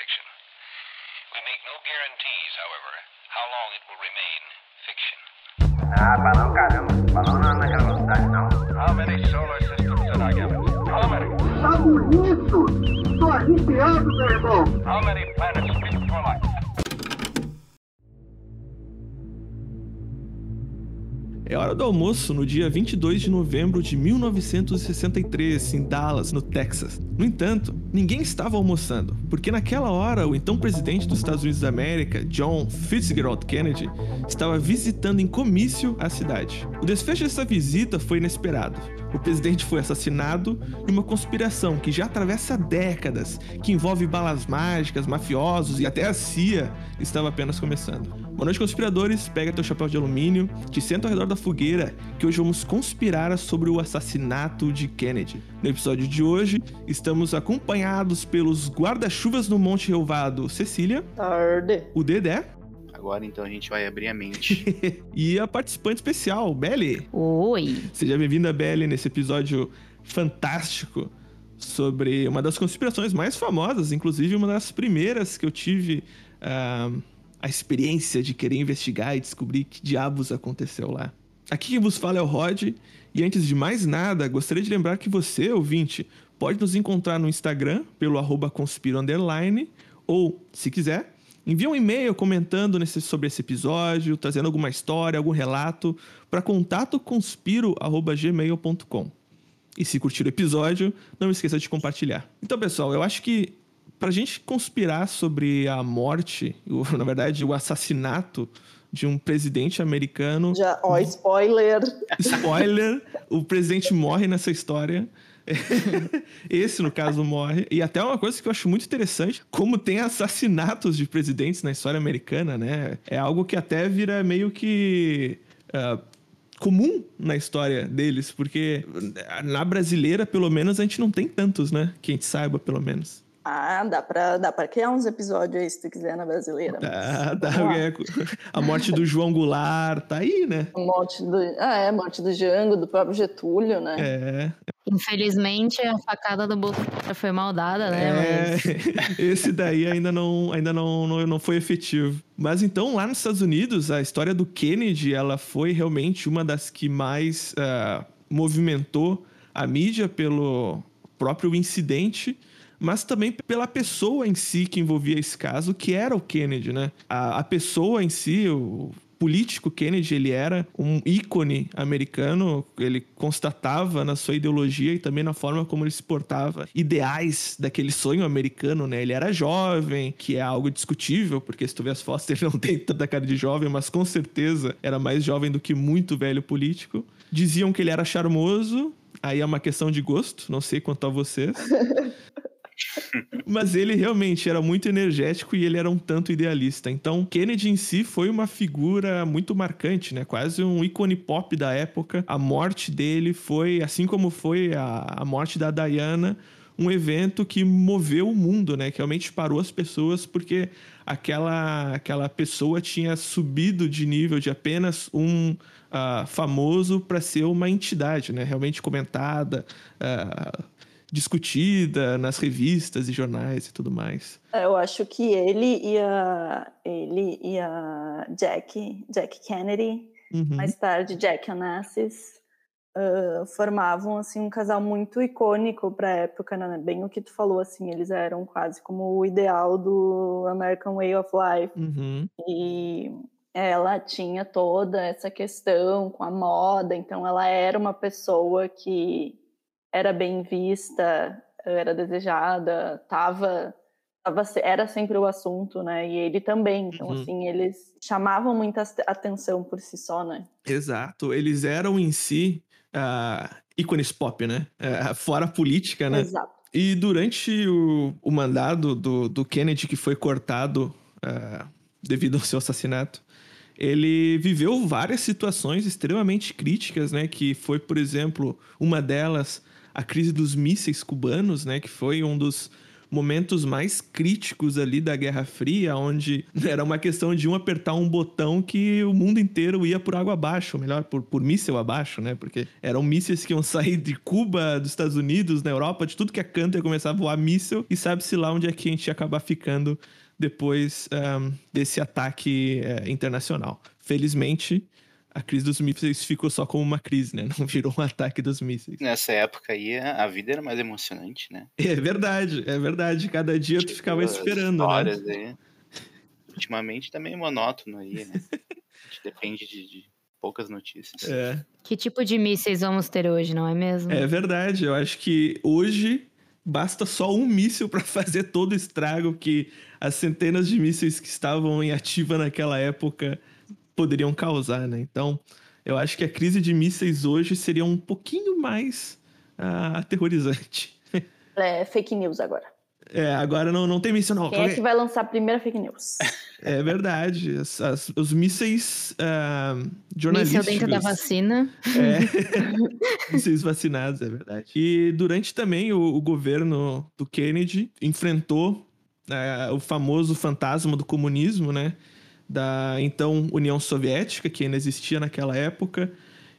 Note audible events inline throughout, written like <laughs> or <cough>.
fiction. We make no guarantees, however, how long it will remain fiction. Ah, balão caramba. Balão não naquela velocidade, não. How many solar systems did I give it? How many? Tá bonito! Tô arrepiado, meu irmão. How many planets fit for life? É hora do almoço no dia 22 de novembro de 1963, em Dallas, no Texas. No entanto, ninguém estava almoçando, porque naquela hora o então presidente dos Estados Unidos da América, John Fitzgerald Kennedy, estava visitando em comício a cidade. O desfecho dessa visita foi inesperado. O presidente foi assassinado e uma conspiração que já atravessa décadas, que envolve balas mágicas, mafiosos e até a CIA, estava apenas começando. Boa noite, conspiradores. Pega teu chapéu de alumínio, te senta ao redor da fogueira, que hoje vamos conspirar sobre o assassinato de Kennedy. No episódio de hoje, estamos acompanhados pelos guarda-chuvas no Monte Relvado, Cecília, Tarde. o Dedé Agora então a gente vai abrir a mente. <laughs> e a participante especial, Belly. Oi. Seja bem-vinda, Belly, nesse episódio fantástico sobre uma das conspirações mais famosas, inclusive uma das primeiras que eu tive ah, a experiência de querer investigar e descobrir que diabos aconteceu lá. Aqui quem vos fala é o Rod, e antes de mais nada, gostaria de lembrar que você, ouvinte, pode nos encontrar no Instagram pelo arroba conspiro ou, se quiser, envia um e-mail comentando nesse, sobre esse episódio, trazendo alguma história, algum relato, para contatoconspiro.gmail.com. E se curtir o episódio, não esqueça de compartilhar. Então, pessoal, eu acho que pra gente conspirar sobre a morte, o- <laughs> na verdade, o assassinato de um presidente americano, Já, ó, spoiler. spoiler, o presidente morre nessa história. <laughs> Esse, no caso, morre. E até uma coisa que eu acho muito interessante, como tem assassinatos de presidentes na história americana, né? É algo que até vira meio que ah, comum na história deles, porque na brasileira, pelo menos, a gente não tem tantos, né? Que a gente saiba, pelo menos. Ah, dá pra, dá pra criar uns episódios aí, se tu quiser, na brasileira. Ah, dá- lá. é, <laughs> a morte do João Goulart tá aí, né? A morte do, ah, é, a morte do Jango, do próprio Getúlio, né? É, Infelizmente, a facada do Bolsonaro foi mal dada, né? É, Mas <laughs> esse daí ainda, não, ainda não, não, não foi efetivo. Mas então, lá nos Estados Unidos, a história do Kennedy, ela foi realmente uma das que mais ah, movimentou a mídia pelo próprio incidente, mas também pela pessoa em si que envolvia esse caso, que era o Kennedy, né? A, a pessoa em si, o político Kennedy, ele era um ícone americano, ele constatava na sua ideologia e também na forma como ele se portava ideais daquele sonho americano, né? Ele era jovem, que é algo discutível, porque se tu vê as fotos, ele não tem tanta cara de jovem, mas com certeza era mais jovem do que muito velho político. Diziam que ele era charmoso, aí é uma questão de gosto, não sei quanto a vocês. <laughs> Mas ele realmente era muito energético e ele era um tanto idealista. Então, Kennedy em si foi uma figura muito marcante, né? Quase um ícone pop da época. A morte dele foi, assim como foi a, a morte da Diana, um evento que moveu o mundo, né? Que realmente parou as pessoas porque aquela, aquela pessoa tinha subido de nível de apenas um ah, famoso para ser uma entidade, né? Realmente comentada, ah, discutida nas revistas e jornais e tudo mais. Eu acho que ele e a, ele e a Jack, Jack Kennedy, Uhum. mais tarde Jack Onassis, ah, formavam assim um casal muito icônico para a época, né? Bem o que tu falou, assim, eles eram quase como o ideal do American Way of Life. Uhum. E ela tinha toda essa questão com a moda, então ela era uma pessoa que era bem vista, era desejada, tava, tava era sempre o assunto, né? E ele também. Então, Uhum. assim, eles chamavam muita atenção por si só, né? Exato. Eles eram em si ah, ícones pop, né? Ah, fora a política, né? Exato. E durante o, o mandado do, do Kennedy, que foi cortado ah, devido ao seu assassinato, ele viveu várias situações extremamente críticas, né? Que foi, por exemplo, uma delas a crise dos mísseis cubanos, né? Que foi um dos momentos mais críticos ali da Guerra Fria, onde <laughs> era uma questão de um apertar um botão que o mundo inteiro ia por água abaixo, ou melhor, por, por míssil abaixo, né? Porque eram mísseis que iam sair de Cuba, dos Estados Unidos, na Europa, de tudo que é canto ia começar a voar míssil, e sabe-se lá onde é que a gente ia acabar ficando depois um, desse ataque uh, internacional. Felizmente, a crise dos mísseis ficou só como uma crise, né? <laughs> Não virou um ataque dos mísseis. Nessa época aí, a vida era mais emocionante, né? É verdade, é verdade. Cada dia tu ficava As esperando, né? histórias Aí. Ultimamente tá meio monótono aí, né? A gente depende de, de poucas notícias. É. Que tipo de mísseis vamos ter hoje, não é mesmo? É verdade. Eu acho que hoje basta só um míssil para <laughs> fazer todo o estrago que as centenas de mísseis que estavam em ativa naquela época poderiam causar, né? Então, eu acho que a crise de mísseis hoje seria um pouquinho mais uh, aterrorizante. É fake news agora. É, agora não, não tem míssil, não. Quem é que vai lançar a primeira fake news? <laughs> É verdade. As, as, os mísseis uh, jornalísticos. Míssil dentro da vacina. É. <laughs> mísseis vacinados, é verdade. E durante também o, o governo do Kennedy enfrentou uh, o famoso fantasma do comunismo, né? Da então União Soviética, que ainda existia naquela época.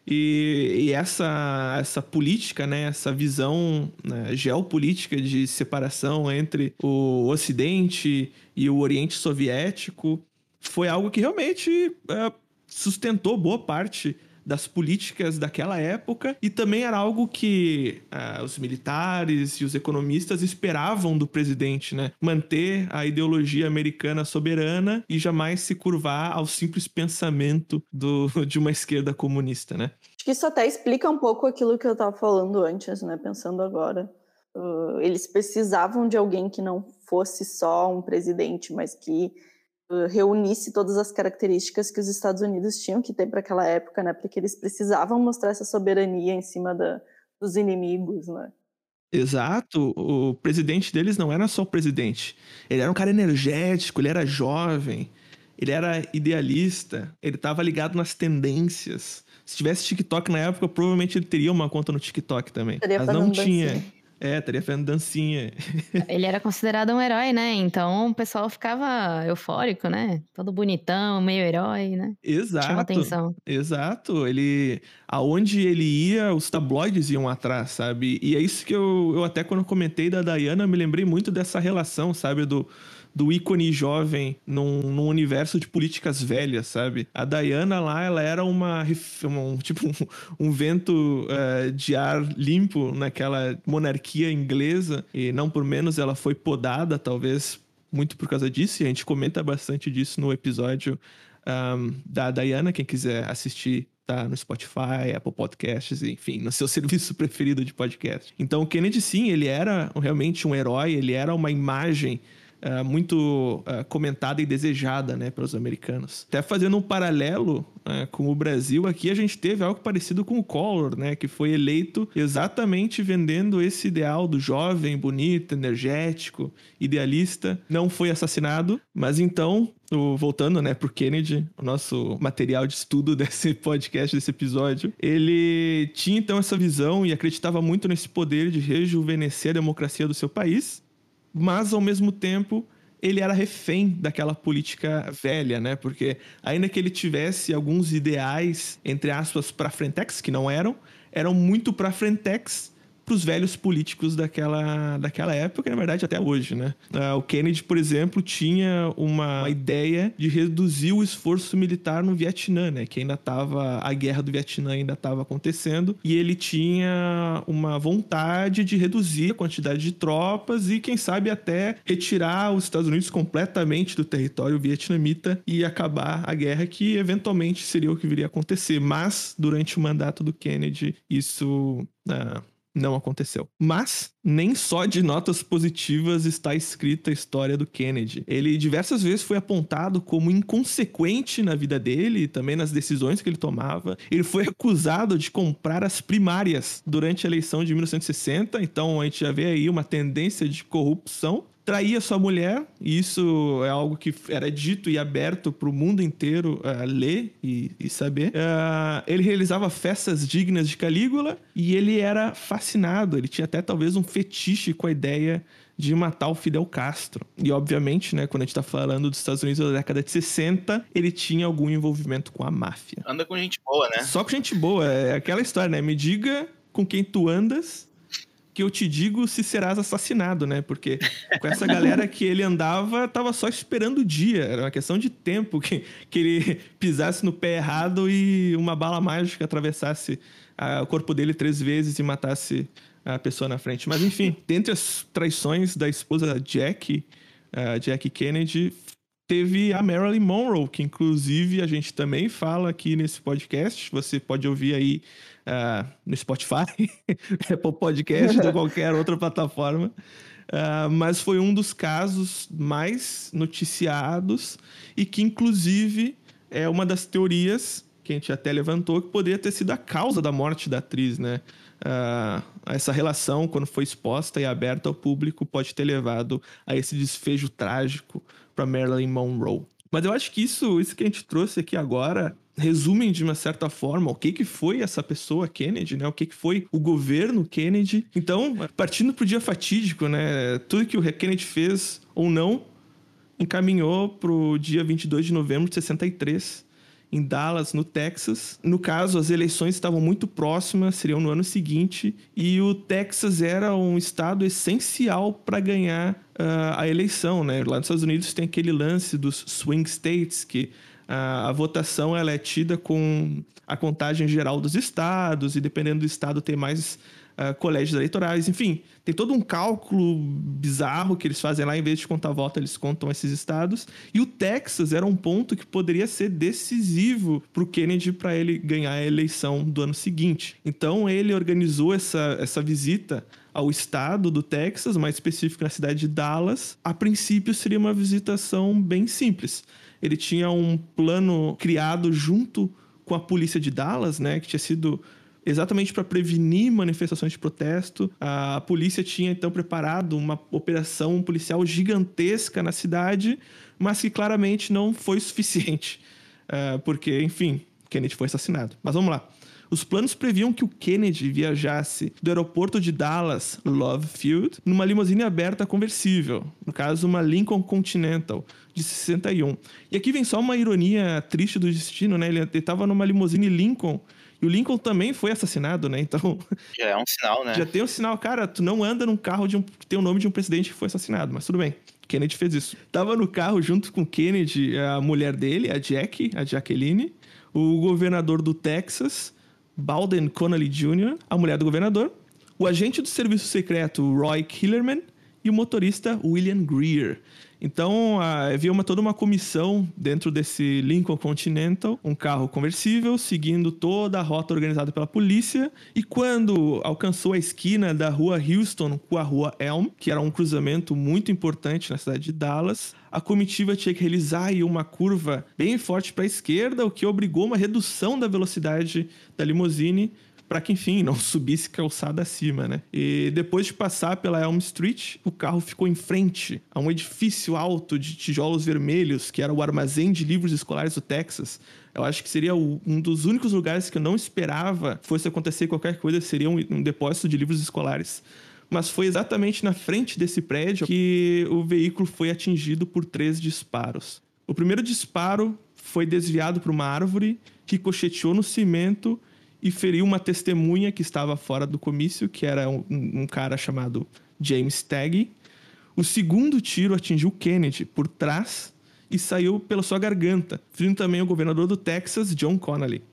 E, e, essa, essa política, né, essa visão né, geopolítica de separação entre o Ocidente e o Oriente Soviético foi algo que realmente é, sustentou boa parte das políticas daquela época e também era algo que uh, os militares e os economistas esperavam do presidente, né? Manter a ideologia americana soberana e jamais se curvar ao simples pensamento do, <laughs> de uma esquerda comunista, né? Acho que isso até explica um pouco aquilo que eu estava falando antes, né? Pensando agora. Uh, eles precisavam de alguém que não fosse só um presidente, mas que reunisse todas as características que os Estados Unidos tinham que ter para aquela época, né? Porque eles precisavam mostrar essa soberania em cima da, dos inimigos, né? Exato. O presidente deles não era só o presidente. Ele era um cara energético, ele era jovem, ele era idealista, ele estava ligado nas tendências. Se tivesse TikTok na época, provavelmente ele teria uma conta no TikTok também. Mas não tinha. É, estaria fazendo dancinha. <laughs> Ele era considerado um herói, né? Então o pessoal ficava eufórico, né? Todo bonitão, meio herói, né? Exato. Chama atenção. Exato. Ele. Aonde ele ia, os tabloides iam atrás, sabe? E é isso que eu, eu até quando comentei da Diana, me lembrei muito dessa relação, sabe? Do do ícone jovem num, num, universo de políticas velhas, sabe? A Diana lá, ela era uma, um, <laughs> tipo um, um vento uh, de ar limpo naquela monarquia inglesa e não por menos ela foi podada, talvez muito por causa disso, e a gente comenta bastante disso no episódio um, da Diana, quem quiser assistir tá no Spotify, Apple Podcasts, enfim, no seu <laughs> serviço preferido de podcast. Então, o Kennedy, sim, ele era realmente um herói, ele era uma imagem uh, muito uh, comentada e desejada né, pelos americanos. Até fazendo um paralelo uh, com o Brasil, aqui a gente teve algo parecido com o Collor, né, que foi eleito exatamente vendendo esse ideal do jovem, bonito, energético, idealista. Não foi assassinado, mas então o, voltando, né, pro Kennedy, o nosso material de estudo <laughs> desse podcast, desse episódio, ele tinha então essa visão e acreditava muito nesse poder de rejuvenescer a democracia do seu país mas ao mesmo tempo ele era refém daquela política velha, né? Porque ainda que ele tivesse alguns ideais, entre aspas, para frentex, que não eram, eram muito para frentex para os velhos políticos daquela, daquela época, na verdade até hoje, né? Uh, o Kennedy, por exemplo, tinha uma, ideia de reduzir o esforço militar no Vietnã, né? Que ainda estava a guerra do Vietnã ainda estava acontecendo e ele tinha uma vontade de reduzir a quantidade de tropas e quem sabe até retirar os Estados Unidos completamente do território vietnamita e acabar a guerra que eventualmente seria o que viria a acontecer. Mas durante o mandato do Kennedy isso uh, não aconteceu. Mas nem só de notas positivas está escrita a história do Kennedy. Ele diversas vezes foi apontado como inconsequente na vida dele e também nas decisões que ele tomava. Ele foi acusado de comprar as primárias durante a eleição de 1960, então a gente já vê aí uma tendência de corrupção traía sua mulher, e isso é algo que era dito e aberto para o mundo inteiro uh, ler e, e saber. Uh, ele realizava festas dignas de Calígula e ele era fascinado, ele tinha até talvez um fetiche com a ideia de matar o Fidel Castro. E, obviamente, né, quando a gente tá falando dos Estados Unidos da década de 60, ele tinha algum envolvimento com a máfia. Anda com gente boa, né? Só com gente boa. É aquela história, né? Me diga com quem tu andas que eu te digo se serás assassinado, né? Porque com essa galera que ele andava, tava só esperando o dia. Era uma questão de tempo que, que ele pisasse no pé errado e uma bala mágica atravessasse o corpo dele três vezes e matasse a pessoa na frente. Mas enfim, dentre as traições da esposa Jack, uh, Jack Kennedy, teve a Marilyn Monroe, que inclusive a gente também fala aqui nesse podcast. Você pode ouvir aí uh, no Spotify, <laughs> Apple Podcast ou qualquer outra plataforma. Uh, mas foi um dos casos mais noticiados e que, inclusive, é uma das teorias que a gente até levantou que poderia ter sido a causa da morte da atriz, né? Uh, essa relação, quando foi exposta e aberta ao público, pode ter levado a esse desfecho trágico para Marilyn Monroe. Mas eu acho que isso, isso que a gente trouxe aqui agora resumem de uma certa forma o que, que foi essa pessoa Kennedy, né? O que, que foi o governo Kennedy. Então, partindo para o dia fatídico, né? Tudo que o Kennedy fez ou não encaminhou para o dia 22 de novembro de 63, em Dallas, no Texas. No caso, as eleições estavam muito próximas, seriam no ano seguinte, e o Texas era um estado essencial para ganhar uh, a eleição, né? Lá nos Estados Unidos tem aquele lance dos swing states, que uh, a votação ela é tida com a contagem geral dos estados, e dependendo do estado tem mais uh, colégios eleitorais, enfim, tem todo um cálculo bizarro que eles fazem lá, em vez de contar voto, eles contam esses estados. E o Texas era um ponto que poderia ser decisivo para o Kennedy para ele ganhar a eleição do ano seguinte. Então ele organizou essa, essa visita ao estado do Texas, mais específico na cidade de Dallas. A princípio seria uma visitação bem simples. Ele tinha um plano criado junto com a polícia de Dallas, né, que tinha sido exatamente para prevenir manifestações de protesto. A polícia tinha então preparado uma operação policial gigantesca na cidade, mas que claramente não foi suficiente, uh, <laughs> porque, enfim, Kennedy foi assassinado. Mas vamos lá. Os planos previam que o Kennedy viajasse do aeroporto de Dallas, Love Field, numa limusine aberta conversível, no caso uma Lincoln Continental de 61. E aqui vem só uma ironia triste do destino, né? Ele estava numa limusine Lincoln e o Lincoln também foi assassinado, né? Então. <laughs> Já é um sinal, né? Já tem um sinal, cara, tu não anda num carro de um, que tem o nome de um presidente que foi assassinado, mas tudo bem. Kennedy fez isso. Tava no carro junto com Kennedy, a mulher dele, a Jack, a Jacqueline, o governador do Texas, Baldwin Connolly Jr., a mulher do governador, o agente do serviço secreto Roy Killerman e o motorista William Greer. Então, havia uma, toda uma comissão dentro desse Lincoln Continental, um carro conversível, seguindo toda a rota organizada pela polícia. E quando alcançou a esquina da rua Houston com a rua Elm, que era um cruzamento muito importante na cidade de Dallas, a comitiva tinha que realizar uma curva bem forte para a esquerda, o que obrigou uma redução da velocidade da limusine para que, enfim, não <laughs> subisse calçada acima, né? E depois de passar pela Elm Street, o carro ficou em frente a um edifício alto de tijolos vermelhos, que era o armazém de livros escolares do Texas. Eu acho que seria um dos únicos lugares que eu não esperava fosse acontecer qualquer coisa, seria um, depósito de livros escolares mas foi exatamente na frente desse prédio que o veículo foi atingido por três disparos. O primeiro disparo foi desviado para uma árvore, ricocheteou no cimento e feriu uma testemunha que estava fora do comício, que era um, um cara chamado James Tagg. O segundo tiro atingiu Kennedy por trás e saiu pela sua garganta, ferindo também o governador do Texas, John Connally.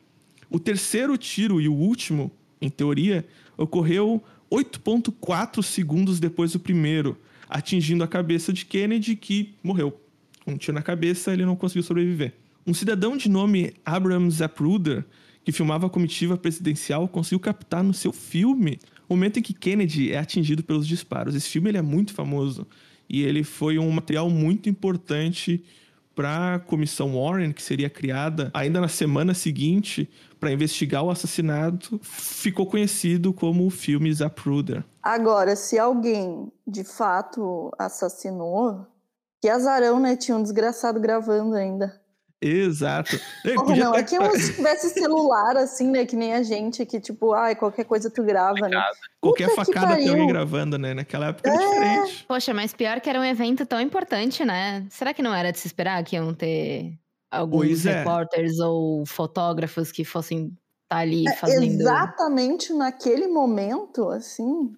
O terceiro tiro e o último, em teoria, ocorreu 8,4 segundos depois do primeiro, atingindo a cabeça de Kennedy, que morreu. Um tiro na cabeça, ele não conseguiu sobreviver. Um cidadão de nome Abraham Zapruder que filmava a comitiva presidencial, conseguiu captar no seu filme o momento em que Kennedy é atingido pelos disparos. Esse filme ele é muito famoso e ele foi um material muito importante para a comissão Warren, que seria criada ainda na semana seguinte para investigar o assassinato, ficou conhecido como o filme Zapruder. Agora, se alguém de fato assassinou, que azarão, né? Tinha um desgraçado gravando ainda. Exato. Ter- é que eu, se tivesse celular, assim, né? Que nem a gente, que tipo, ai, qualquer coisa tu grava, né? Qualquer Puta que facada tem alguém gravando, né? Naquela época era diferente. Poxa, mas pior que era um evento tão importante, né? Será que não era de se esperar que iam ter alguns Pois é. repórteres ou fotógrafos que fossem estar ali fazendo. Exatamente naquele momento, assim.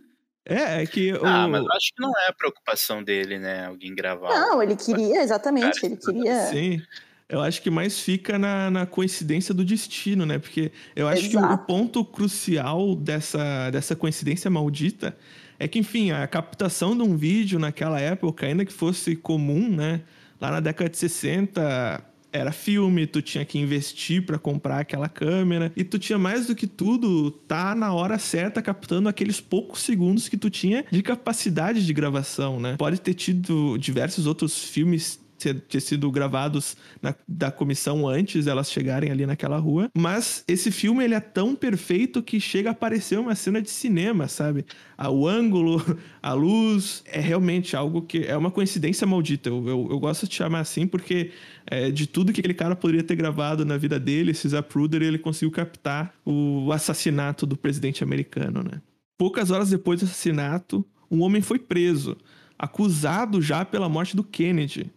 É, é que Ah, o... mas eu acho que não é a preocupação dele, né? Alguém gravar. Não, ele queria, exatamente, ele queria. Sim. Eu acho que mais fica na, na coincidência do destino, né? Porque eu acho que o, o Exato. ponto crucial dessa, dessa coincidência maldita é que, enfim, a captação de um vídeo naquela época, ainda que fosse comum, né? Lá na década de 60, era filme, tu tinha que investir para comprar aquela câmera e tu tinha mais do que tudo tá na hora certa captando aqueles poucos segundos que tu tinha de capacidade de gravação, né? Pode ter tido diversos outros filmes ter, sido gravados na- da comissão antes elas chegarem ali naquela rua, mas esse filme ele é tão perfeito que chega a parecer uma cena de cinema, sabe? O ângulo, <laughs> a luz, é realmente algo que é uma coincidência maldita. Eu, eu, eu gosto de chamar assim porque é, de tudo que aquele cara poderia ter gravado na vida dele, esse Zapruder, ele conseguiu captar o assassinato do presidente americano, né? Poucas horas depois do assassinato, um homem foi preso, acusado já pela morte do Kennedy.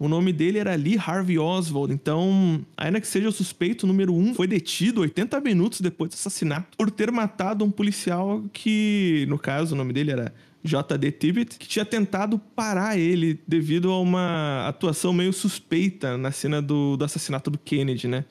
O nome dele era Lee Harvey Oswald, então, ainda que seja o suspeito número um, foi detido 80 minutos depois do assassinato por ter matado um policial que, no caso, o nome dele era J.D. Tibbet, que tinha tentado parar ele devido a uma atuação meio suspeita na cena do, do assassinato do Kennedy, né?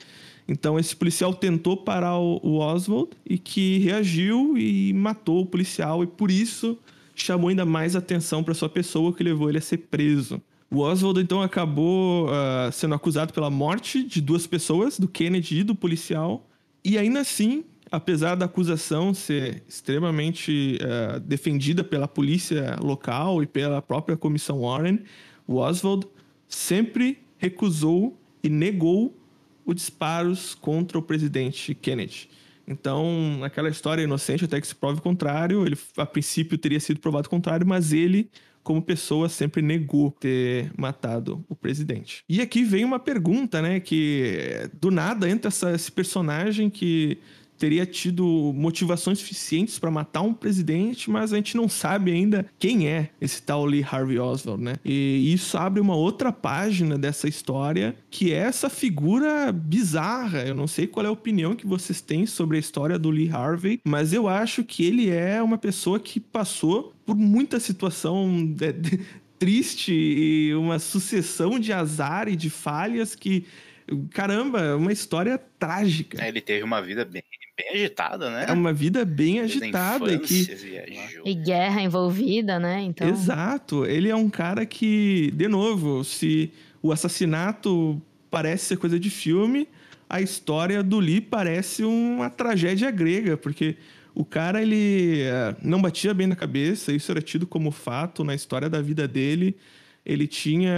Então esse policial tentou parar o, o Oswald e que reagiu e matou o policial e por isso chamou ainda mais atenção para sua pessoa que levou ele a ser preso. O Oswald então acabou ah, sendo acusado pela morte de duas pessoas, do Kennedy e do policial, e ainda assim, apesar da acusação ser extremamente ah, defendida pela polícia local e pela própria comissão Warren, o Oswald sempre recusou e negou os disparos contra o presidente Kennedy. Então, aquela história inocente até que se prove o contrário, ele a princípio teria sido provado o contrário, mas ele, como pessoa, sempre negou ter matado o presidente. E aqui vem uma pergunta, né, que do nada entra essa- esse personagem que teria tido motivações suficientes para matar um presidente, mas a gente não sabe ainda quem é esse tal Lee Harvey Oswald, né? E isso abre uma outra página dessa história, que é essa figura bizarra. Eu não sei qual é a opinião que vocês têm sobre a história do Lee Harvey, mas eu acho que ele é uma pessoa que passou por muita situação de- de- triste e uma sucessão de azar e de falhas que caramba, é uma história trágica. É, Ele teve uma vida bem, bem agitada, né? É uma vida bem Desde agitada e que viajou. E guerra envolvida, né? Então. Exato. Ele é um cara que, de novo, se o assassinato parece ser coisa de filme, a história do Lee parece uma tragédia grega, porque o cara ele eh, não batia bem na cabeça, isso era tido como fato na história da vida dele. Ele tinha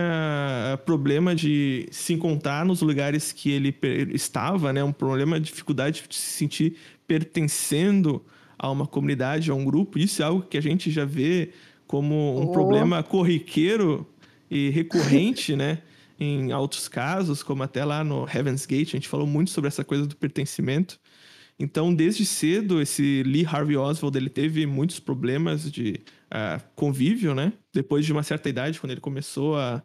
eh, problema de se encontrar nos lugares que ele estava, né? Um problema de dificuldade de se sentir pertencendo a uma comunidade, a um grupo. Isso é algo que a gente já vê como um Oh. problema corriqueiro e recorrente, <laughs> né? Em outros casos, como até lá no Heaven's Gate, a gente falou muito sobre essa coisa do pertencimento. Então, desde cedo, esse Lee Harvey Oswald ele teve muitos problemas de convívio, né? Depois de uma certa idade, quando ele começou a,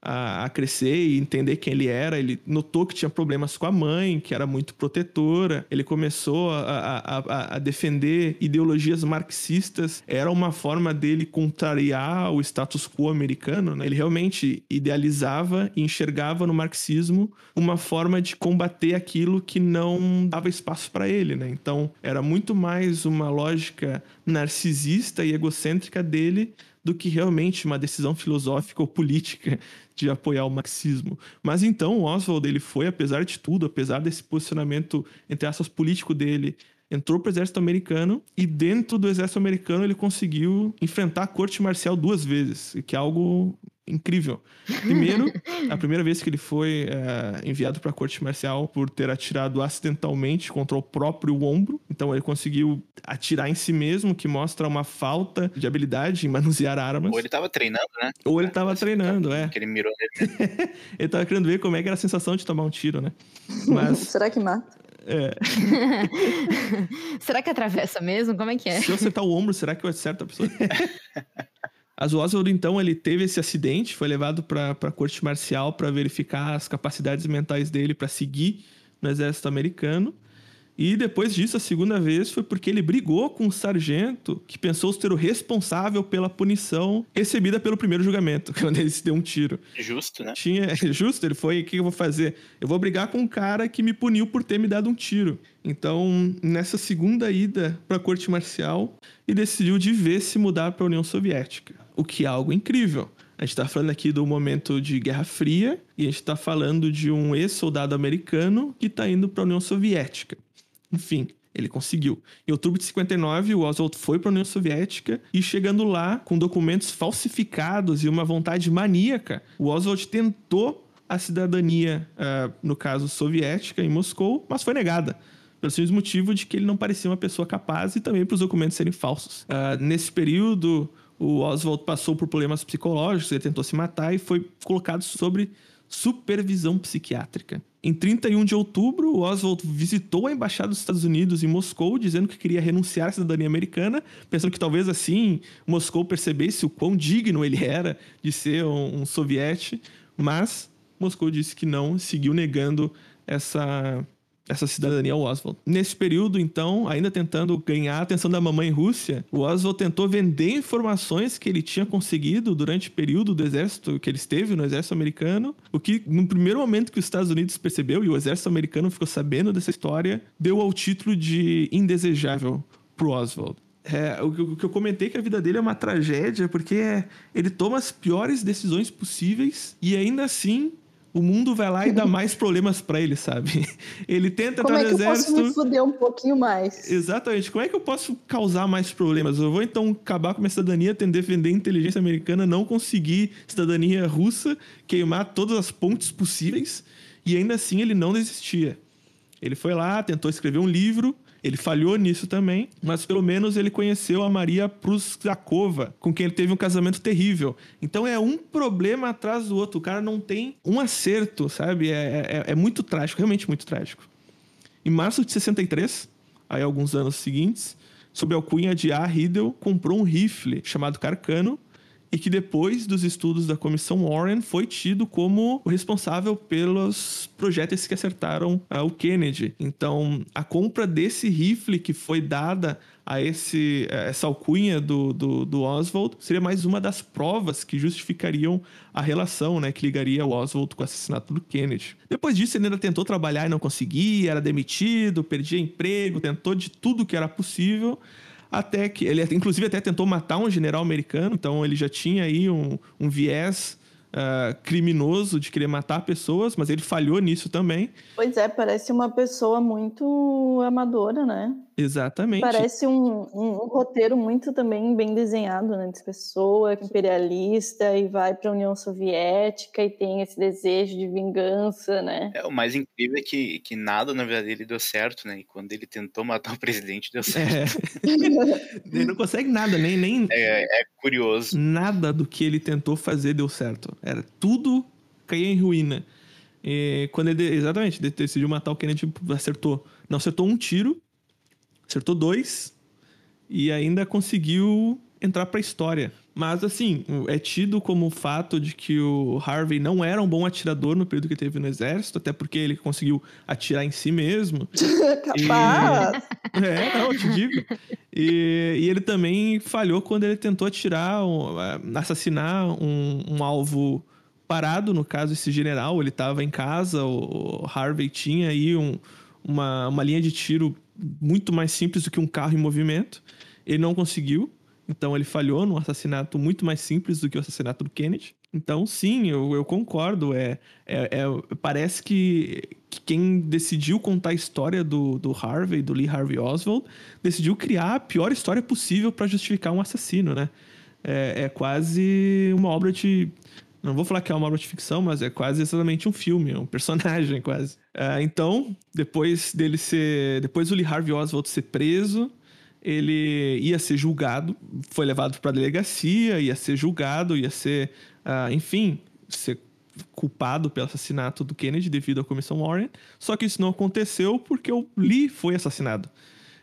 a, a crescer e entender quem ele era, ele notou que tinha problemas com a mãe, que era muito protetora. Ele começou a, a, a, defender ideologias marxistas. Era uma forma dele contrariar o status quo americano. Né? Ele realmente idealizava e enxergava no marxismo uma forma de combater aquilo que não dava espaço para ele. Né? Então, era muito mais uma lógica narcisista e egocêntrica dele do que realmente uma decisão filosófica ou política de apoiar o marxismo. Mas então o Oswald ele foi, apesar de tudo, apesar desse posicionamento entre aspas político dele, entrou para o exército americano e dentro do exército americano ele conseguiu enfrentar a corte marcial duas vezes, que é algo incrível. Primeiro, a primeira vez que ele foi é, enviado para a corte marcial por ter atirado acidentalmente contra o próprio ombro. Então ele conseguiu atirar em si mesmo, que mostra uma falta de habilidade em manusear armas. Ou ele tava treinando, né? Ou ele tava treinando, é. Que ele mirou <laughs> nele. ele tava querendo ver como é que era a sensação de tomar um tiro, né? Mas, <laughs> Será que mata? é, <laughs> Será que atravessa mesmo? Como é que é? se eu acertar o ombro, será que eu acerto a pessoa? As Oswald, então, ele teve esse acidente, foi levado para a corte marcial para verificar as capacidades mentais dele para seguir no exército americano. E depois disso, a segunda vez foi porque ele brigou com um sargento que pensou ser o responsável pela punição recebida pelo primeiro julgamento, <laughs> quando ele se deu um tiro. Justo, né? Tinha, <laughs> é justo, ele foi, o que eu vou fazer? Eu vou brigar com um cara que me puniu por ter me dado um tiro. Então, nessa segunda ida para a corte marcial, ele decidiu de vez se mudar para a União Soviética, o que é algo incrível. A gente está falando aqui do momento de Guerra Fria e a gente está falando de um ex-soldado americano que está indo para a União Soviética. Enfim, ele conseguiu. Em outubro de 59, o Oswald foi para a União Soviética e chegando lá com documentos falsificados e uma vontade maníaca, o Oswald tentou a cidadania, ah, no caso soviética, em Moscou, mas foi negada. Pelo simples motivo de que ele não parecia uma pessoa capaz e também para os documentos serem falsos. Ah, nesse período, o Oswald passou por problemas psicológicos, ele tentou se matar e foi colocado sobre supervisão psiquiátrica. Em 31 de outubro, o Oswald visitou a embaixada dos Estados Unidos em Moscou, dizendo que queria renunciar à cidadania americana, pensando que talvez assim Moscou percebesse o quão digno ele era de ser um, um mas Moscou disse que não, seguiu negando essa essa cidadania ao Oswald. Nesse período, então, ainda tentando ganhar a atenção da mamãe Rússia, o Oswald tentou vender informações que ele tinha conseguido durante o período do exército que ele esteve no exército americano, o que no primeiro momento que os Estados Unidos percebeu e o exército americano ficou sabendo dessa história, deu ao título de indesejável pro Oswald. É, o, que- eu comentei que a vida dele é uma tragédia, porque é- ele toma as piores decisões possíveis e ainda assim o mundo vai lá e dá <laughs> mais problemas pra ele, sabe? <laughs> Ele tenta Como é que eu posso me fuder um pouquinho mais? Exatamente. Como é que eu posso causar mais problemas? Eu vou então acabar com minha cidadania, tentar defender a inteligência americana, não conseguir cidadania russa, queimar todas as pontes possíveis, e ainda assim ele não desistia. Ele foi lá, tentou escrever um livro, ele falhou nisso também, mas pelo menos ele conheceu a Maria Prusakova, com quem ele teve um casamento terrível. Então é um problema atrás do outro. O cara não tem um acerto, sabe? É, é, é muito trágico, realmente muito trágico. Em março de 63, aí alguns anos seguintes, sob a alcunha de A. Riddle, comprou um rifle chamado Carcano e que depois dos estudos da comissão Warren foi tido como o responsável pelos projéteis que acertaram ah, o Kennedy. Então, a compra desse rifle que foi dada a esse, a essa alcunha do, do, do Oswald seria mais uma das provas que justificariam a relação, né, que ligaria o Oswald com o assassinato do Kennedy. Depois disso, ele ainda tentou trabalhar e não conseguia, era demitido, perdia emprego, tentou de tudo que era possível, até que ele inclusive até tentou matar um general americano, então ele já tinha aí um, um viés ah, criminoso de querer matar pessoas, mas ele falhou nisso também. Pois é, parece uma pessoa muito amadora, né? Exatamente. Parece um, um- um roteiro muito também bem desenhado, né? De pessoa imperialista e vai para a União Soviética e tem esse desejo de vingança, né? É, o mais incrível é que, que nada na vida dele deu certo, né? E quando ele tentou matar o presidente, deu certo. É. <laughs> ele não consegue nada, nem, nem É, é curioso. nada do que ele tentou fazer deu certo. Era tudo caía em ruína. E quando ele exatamente ele decidiu matar o Kennedy, acertou. Não acertou um tiro, acertou dois e ainda conseguiu entrar pra história. Mas assim, é tido como o fato de que o Harvey não era um bom atirador no período que teve no exército, até porque ele conseguiu atirar em si mesmo. <laughs> Capaz! É, não, eu te digo. E, e ele também falhou quando ele tentou atirar, assassinar um, um alvo parado, no caso, esse general. Ele estava em casa, o Harvey tinha aí um- uma, uma linha de tiro muito mais simples do que um carro em movimento. Ele não conseguiu, então ele falhou num assassinato muito mais simples do que o assassinato do Kennedy. Então, sim, eu, eu concordo. É, é, é- parece que, que quem decidiu contar a história do, do Harvey, do Lee Harvey Oswald, decidiu criar a pior história possível para justificar um assassino, né? É, é quase uma obra de Não vou falar que é uma obra de ficção, mas é quase exatamente um filme, um personagem <laughs> quase. Uh, então, depois dele ser. Depois do Lee Harvey Oswald ser preso, ele ia ser julgado, foi levado para a delegacia, ia ser julgado, ia ser, uh, enfim, ser culpado pelo assassinato do Kennedy devido à comissão Warren. Só que isso não aconteceu porque o Lee foi assassinado.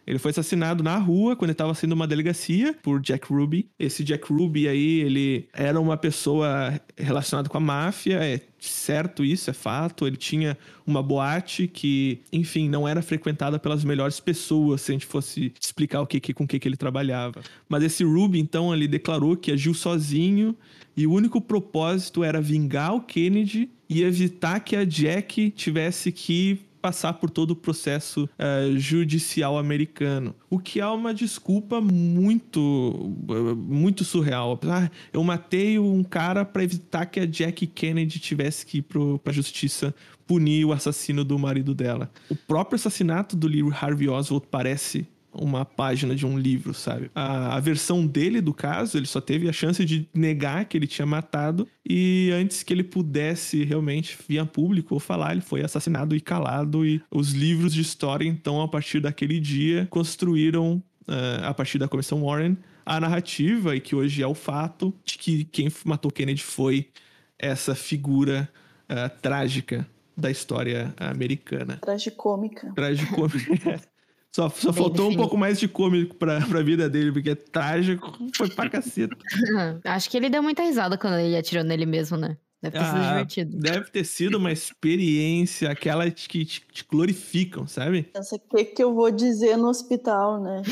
Ele foi assassinado na rua quando ele estava sendo uma delegacia por Jack Ruby. Esse Jack Ruby aí, ele era uma pessoa relacionada com a máfia, é certo isso, é fato. Ele tinha uma boate que, enfim, não era frequentada pelas melhores pessoas, se a gente fosse explicar o que, que com que, que ele trabalhava. Mas esse Ruby, então, ele declarou que agiu sozinho e o único propósito era vingar o Kennedy e evitar que a Jack tivesse que passar por todo o processo uh, judicial americano. O que é uma desculpa muito, muito surreal. Ah, eu matei um cara para evitar que a Jack Kennedy tivesse que ir para a justiça punir o assassino do marido dela. O próprio assassinato do Lee Harvey Oswald parece uma página de um livro, sabe? A, a, versão dele do caso, ele só teve a chance de negar que ele tinha matado e antes que ele pudesse realmente vir a público ou falar, ele foi assassinado e calado e os livros de história, então, a partir daquele dia, construíram, uh, a partir da Comissão Warren, a narrativa e que hoje é o fato de que quem matou Kennedy foi essa figura uh, trágica da história americana. Tragicômica. Tragicômica. <laughs> Só, só faltou um pouco mais de cômico pra, pra vida dele, porque é trágico, foi pra caceta. <laughs> Acho que ele deu muita risada quando ele atirou nele mesmo, né? Deve ter ah, sido divertido. Deve ter sido uma experiência, aquela que te, te glorificam, sabe? Pensa o que, que eu vou dizer no hospital, né? <laughs>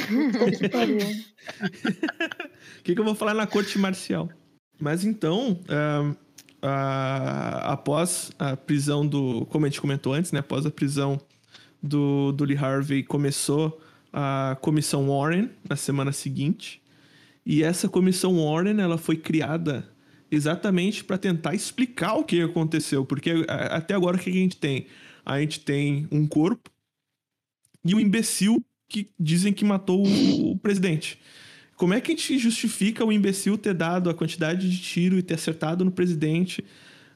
O que, que eu vou falar na corte marcial? Mas então, uh, uh, após a prisão do. Como a gente comentou antes, né? Após a prisão do, do Lee Harvey começou a comissão Warren na semana seguinte. E essa comissão Warren ela foi criada exatamente para tentar explicar o que aconteceu, porque até agora o que a gente tem? A gente tem um corpo e um imbecil que dizem que matou o, o presidente. Como é que a gente justifica o imbecil ter dado a quantidade de tiro e ter acertado no presidente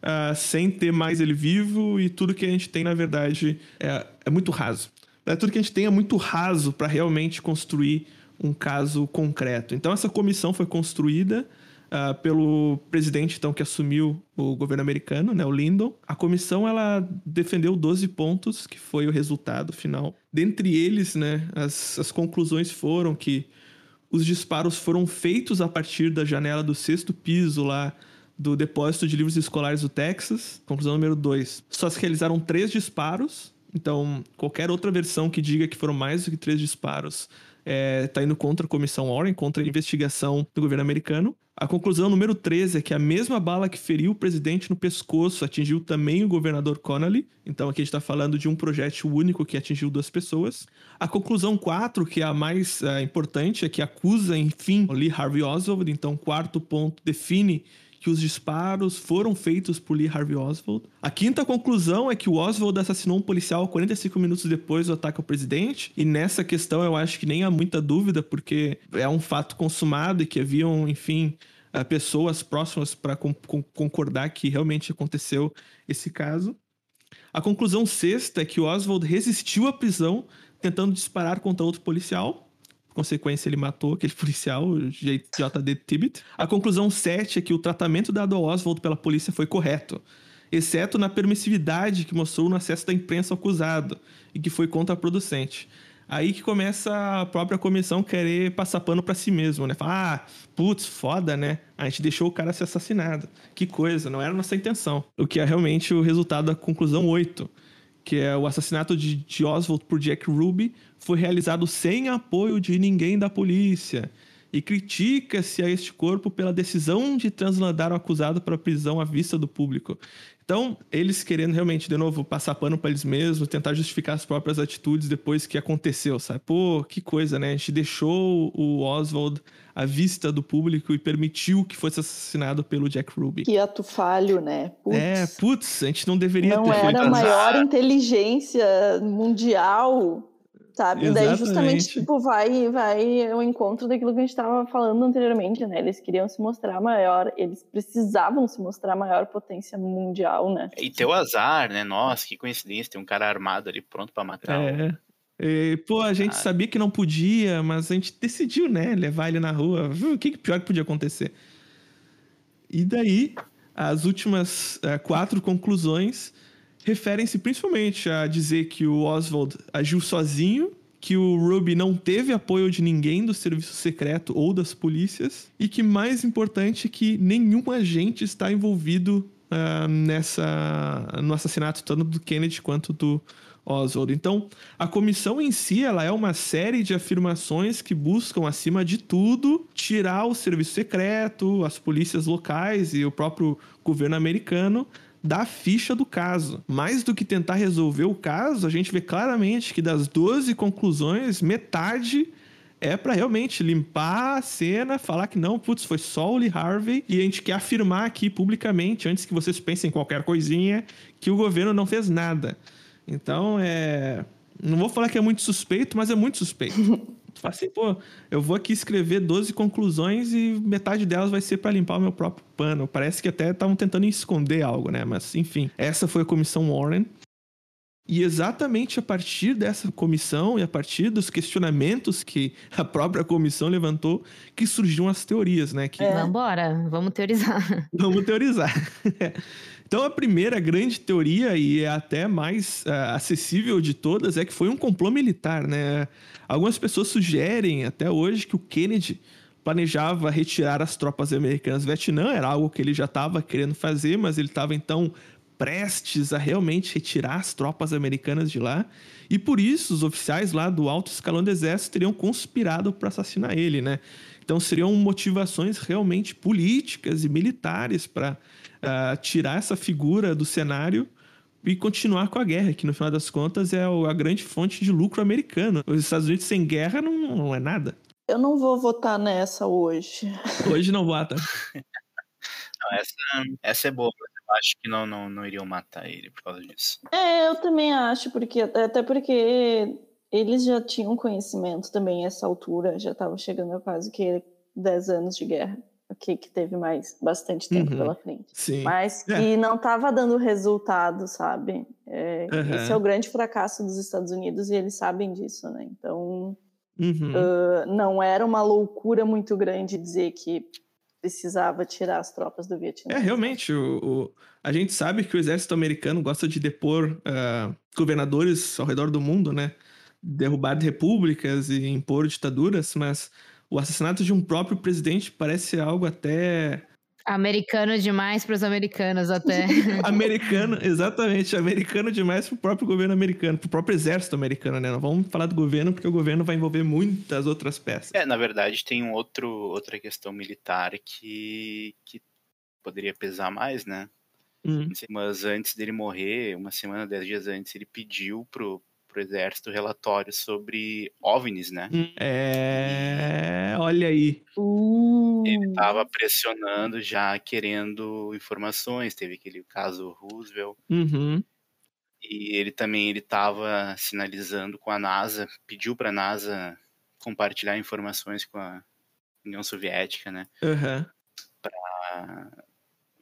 uh, sem ter mais ele vivo e tudo que a gente tem, na verdade, é, é muito raso. É, tudo que a gente tem é muito raso para realmente construir um caso concreto. Então, essa comissão foi construída uh, pelo presidente então que assumiu o governo americano, né, o Lyndon. A comissão ela defendeu 12 pontos, que foi o resultado final. Dentre eles, né, as, as conclusões foram que os disparos foram feitos a partir da janela do sexto piso lá do depósito de livros escolares do Texas. Conclusão número 2. Só se realizaram três disparos. Então, qualquer outra versão que diga que foram mais do que três disparos está é, tá indo contra a Comissão Warren, contra a investigação do governo americano. A conclusão número 13 é que a mesma bala que feriu o presidente no pescoço atingiu também o governador Connolly. Então aqui a gente está falando de um projétil único que atingiu duas pessoas. A conclusão 4, que é a mais uh, importante, é que acusa, enfim, Lee Harvey Oswald. Então, quarto ponto define que os disparos foram feitos por Lee Harvey Oswald. A quinta conclusão é que o Oswald assassinou um policial 45 minutos depois do ataque ao presidente, e nessa questão eu acho que nem há muita dúvida, porque é um fato consumado e que haviam, enfim, eh, pessoas próximas para concordar que realmente aconteceu esse caso. A conclusão sexta é que o Oswald resistiu à prisão tentando disparar contra outro policial, consequência, ele matou aquele <laughs> policial, J.D. Tibbet. A conclusão 7 é que o tratamento dado ao Oswald pela polícia foi correto, exceto na permissividade que mostrou no acesso da imprensa ao acusado e que foi contraproducente. Aí que começa a própria comissão querer passar pano para si mesmo, né? Falar, ah, putz, foda, né? A gente deixou o cara ser assassinado. Que coisa, não era nossa intenção. O que é realmente o resultado da conclusão 8 que é o assassinato de, de Oswald por Jack Ruby, foi realizado sem apoio de ninguém da polícia. E critica-se a este corpo pela decisão de transladar o acusado para a prisão à vista do público. Então, eles querendo realmente, de novo, passar pano para eles mesmos, tentar justificar as próprias atitudes depois que aconteceu, sabe? Pô, que coisa, né? A gente deixou o Oswald à vista do público e permitiu que fosse assassinado pelo Jack Ruby. Que ato falho, né? Putz. É, putz, a gente não deveria não ter Não era a maior inteligência mundial Sabe? Daí justamente, Exatamente. tipo, vai, vai o encontro daquilo que a gente estava falando anteriormente, né? Eles queriam se mostrar maior, eles precisavam se mostrar maior potência mundial, né? E teu azar, né? Nossa, que coincidência, tem um cara armado ali pronto pra matar. É. E, pô, a gente Cara. sabia que não podia, mas a gente decidiu, né? Levar ele na rua. O que, que pior que podia acontecer? E daí, as últimas eh, quatro conclusões referem-se principalmente a dizer que o Oswald agiu sozinho, que o Ruby não teve apoio de ninguém do serviço secreto ou das polícias, e que mais importante que nenhum agente está envolvido ah, nessa no assassinato tanto do Kennedy quanto do Oswald. Então, a comissão em si, ela é uma série de afirmações que buscam, acima de tudo, tirar o serviço secreto, as polícias locais e o próprio governo americano da ficha do caso. Mais do que tentar resolver o caso, a gente vê claramente que das 12 conclusões, metade é para realmente limpar a cena, falar que não, putz, foi só o Lee Harvey, e a gente quer afirmar aqui publicamente, antes que vocês pensem em qualquer coisinha, que o governo não fez nada. Então, é. Não vou falar que é muito suspeito, mas é muito suspeito. <laughs> Tu fala assim, pô, eu vou aqui escrever 12 conclusões e metade delas vai ser para limpar o meu próprio pano. Parece que até estavam tentando esconder algo, né? Mas, enfim, essa foi a comissão Warren. E exatamente a partir dessa comissão e a partir dos questionamentos que a própria comissão levantou, que surgiam as teorias, né? Que É. Vambora, vamos teorizar. Vamos teorizar. <laughs> então, a primeira grande teoria, e é até mais ah, acessível de todas, é que foi um complô militar, né? Algumas pessoas sugerem até hoje que o Kennedy planejava retirar as tropas americanas do Vietnã, era algo que ele já estava querendo fazer, mas ele estava então prestes a realmente retirar as tropas americanas de lá. E por isso os oficiais lá do alto escalão do exército teriam conspirado para assassinar ele, né? Então seriam motivações realmente políticas e militares para tirar essa figura do cenário e continuar com a guerra, que no final das contas é a grande fonte de lucro americano. Os Estados Unidos sem guerra não, não é nada. Eu não vou votar nessa hoje. Hoje não vota. <laughs> Não, essa, essa é boa, mas eu acho que não, não, não iriam matar ele por causa disso. É, eu também acho, porque até porque eles já tinham conhecimento também a essa altura, já estavam chegando a quase que 10 anos de guerra. Que, que teve mais bastante tempo Uhum. pela frente. Sim. Mas que É. não estava dando resultado, sabe? É, Aham. Esse é o grande fracasso dos Estados Unidos e eles sabem disso, né? Então, Uhum. ah, não era uma loucura muito grande dizer que precisava tirar as tropas do Vietnã. É, realmente, o, o- a gente sabe que o exército americano gosta de depor ah, governadores ao redor do mundo, né? Derrubar repúblicas e impor ditaduras, mas o assassinato de um próprio presidente parece algo até Americano demais para os americanos até. <laughs> americano, exatamente, americano demais pro próprio governo americano, pro próprio exército americano, né? Não vamos falar do governo porque o governo vai envolver muitas outras peças. É, na verdade, tem um outro, outra questão militar que, que poderia pesar mais, né? Hum. Mas antes dele morrer, uma semana, dez dias antes, ele pediu pro, pro exército relatório sobre OVNIs, né? É, olha aí. Uh, Ele tava pressionando já, querendo informações. Teve aquele caso Roosevelt. Uhum. E ele também ele tava sinalizando com a NASA, pediu pra NASA compartilhar informações com a União Soviética, né? Aham. Pra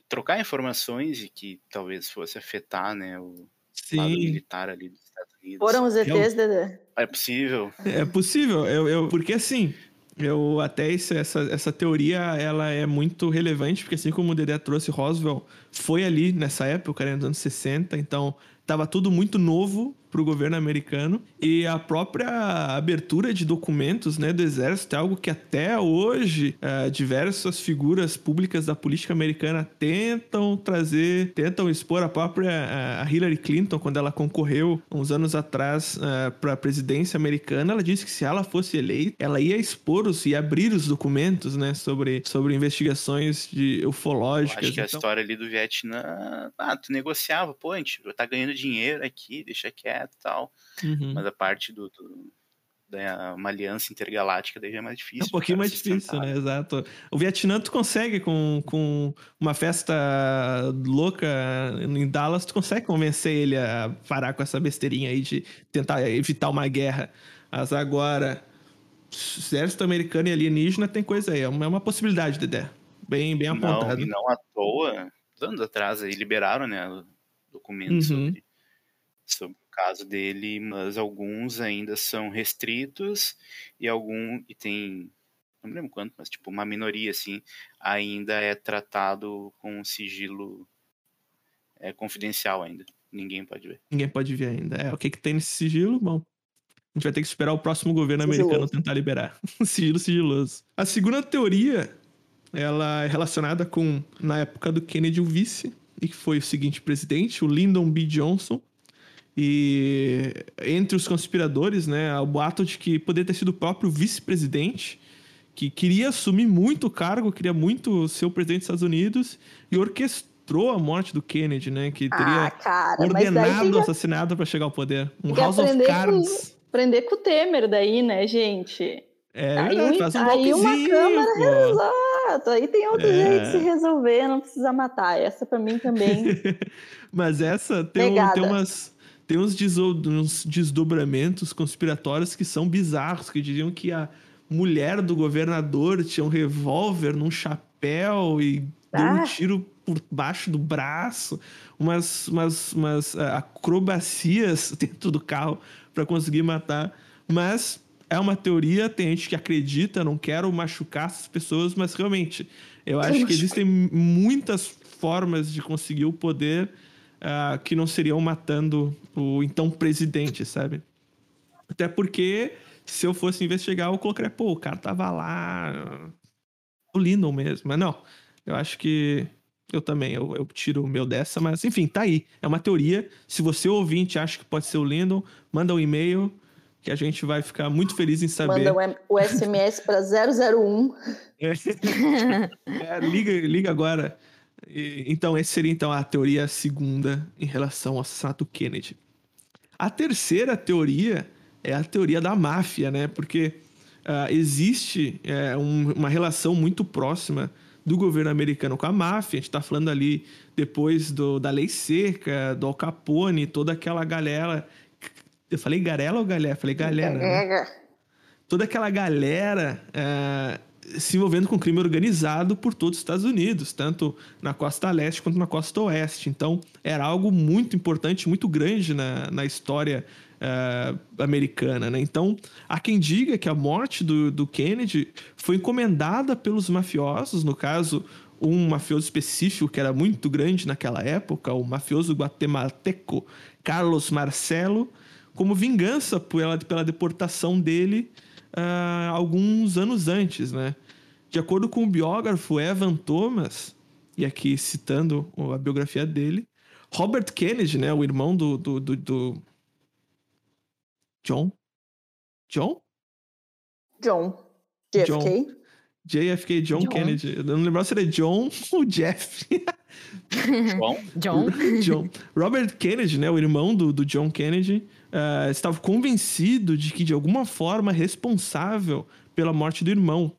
trocar informações e que talvez fosse afetar, né, o lado Sim. militar ali dos Estados Unidos. Foram os ETs, Dedé? É possível. É possível, eu, eu- porque assim, eu até esse- essa, essa teoria ela é muito relevante, porque assim como o Dedé trouxe, Roswell foi ali nessa época, né, nos anos 60, então tava tudo muito novo para o governo americano e a própria abertura de documentos né, do exército é algo que até hoje eh, diversas figuras públicas da política americana tentam trazer, tentam expor a própria eh, a Hillary Clinton quando ela concorreu uns anos atrás para a presidência americana, ela disse que se ela fosse eleita, ela ia expor os e abrir os documentos, né, sobre sobre investigações de Eu ufológicas. acho que a Então- história ali do Vietnã, ah, tu negociava, pô, a gente tá ganhando dinheiro aqui, deixa quieto e tal. Uhum. Mas a parte do, do- da uma aliança intergaláctica daí é mais É difícil. um pouquinho mais difícil, né? Exato. O Vietnã tu consegue com, com uma festa louca em Dallas, tu consegue convencer ele a parar com essa besteirinha aí de tentar evitar uma guerra. Mas agora, exército americano e alienígena tem coisa aí. É uma, é uma possibilidade, Dedé. Bem, bem Não, apontado. e não à toa, anos atrás aí liberaram, né, documentos Uhum. sobre, sobre caso dele, mas alguns ainda são restritos e algum e tem não me lembro quanto, mas tipo uma minoria assim ainda é tratado com sigilo é confidencial ainda. Ninguém pode ver. Ninguém pode ver ainda. É, o que, que tem nesse sigilo? Bom, a gente vai ter que esperar o próximo governo Sigiloso. americano tentar liberar. <laughs> sigilo sigiloso. A segunda teoria, ela é relacionada com, na época do Kennedy, o vice, e que foi o seguinte presidente, o Lyndon B. Johnson. E entre os conspiradores, né, há o boato de que poderia ter sido o próprio vice-presidente, que queria assumir muito o cargo, queria muito ser o presidente dos Estados Unidos, e orquestrou a morte do Kennedy, né, que teria Ah, cara, ordenado o que assassinato para chegar ao poder. Um tem House of Cards. aprender com o Temer daí, né, gente? É aí verdade, faz um aí uma câmara pô. Exato, aí tem outro É. jeito de se resolver, não precisa matar. Essa pra mim também. <laughs> Mas essa tem, um- tem umas. Tem uns, uns desdobramentos conspiratórios que são bizarros, que diziam que a mulher do governador tinha um revólver num chapéu e deu um Ah. tiro por baixo do braço, umas, umas, umas ah, acrobacias <laughs> dentro do carro para conseguir matar. Mas é uma teoria, tem gente que acredita, não quero machucar essas pessoas, mas realmente, eu acho que existem muitas formas de conseguir o poder ah, que não seriam matando o então presidente, sabe? Até porque, se eu fosse investigar, eu colocaria, pô, o cara tava lá. O Lyndon mesmo. Mas não, eu acho que eu também, eu, eu tiro o meu dessa, mas enfim, tá aí. É uma teoria. Se você ouvinte acha que pode ser o Lyndon, manda um e-mail que a gente vai ficar muito feliz em saber. Manda o SMS pra 001. É. <laughs> É, liga, liga agora. E- então, essa seria então a teoria segunda em relação ao assassinato Kennedy. A terceira teoria é a teoria da máfia, né? Porque ah, existe é, um- uma relação muito próxima do governo americano com a máfia. A gente está falando ali depois do, da lei seca, do Al Capone, toda aquela galera. Eu falei garela ou galera? Falei galera. né? toda aquela galera eh, se envolvendo com crime organizado por todos os Estados Unidos, tanto na costa leste quanto na costa oeste. Então, era algo muito importante, muito grande na, na história eh, americana. Né? Então, há quem diga que a morte do, do Kennedy foi encomendada pelos mafiosos, no caso, um mafioso específico que era muito grande naquela época, o mafioso guatemalteco Carlos Marcelo, como vingança pela, pela deportação dele ah, alguns anos antes, né? De acordo com o biógrafo Evan Thomas, e aqui citando a biografia dele, Robert Kennedy, né, o irmão do, do, do, do John, John, John. JFK. JFK, John, John. Kennedy. Eu não lembrava se era John <laughs> ou Jeff. Bom, John. <laughs> <laughs> John. Robert Kennedy, né, o irmão do, do John Kennedy, ah, estava convencido de que, de alguma forma, responsável pela morte do irmão.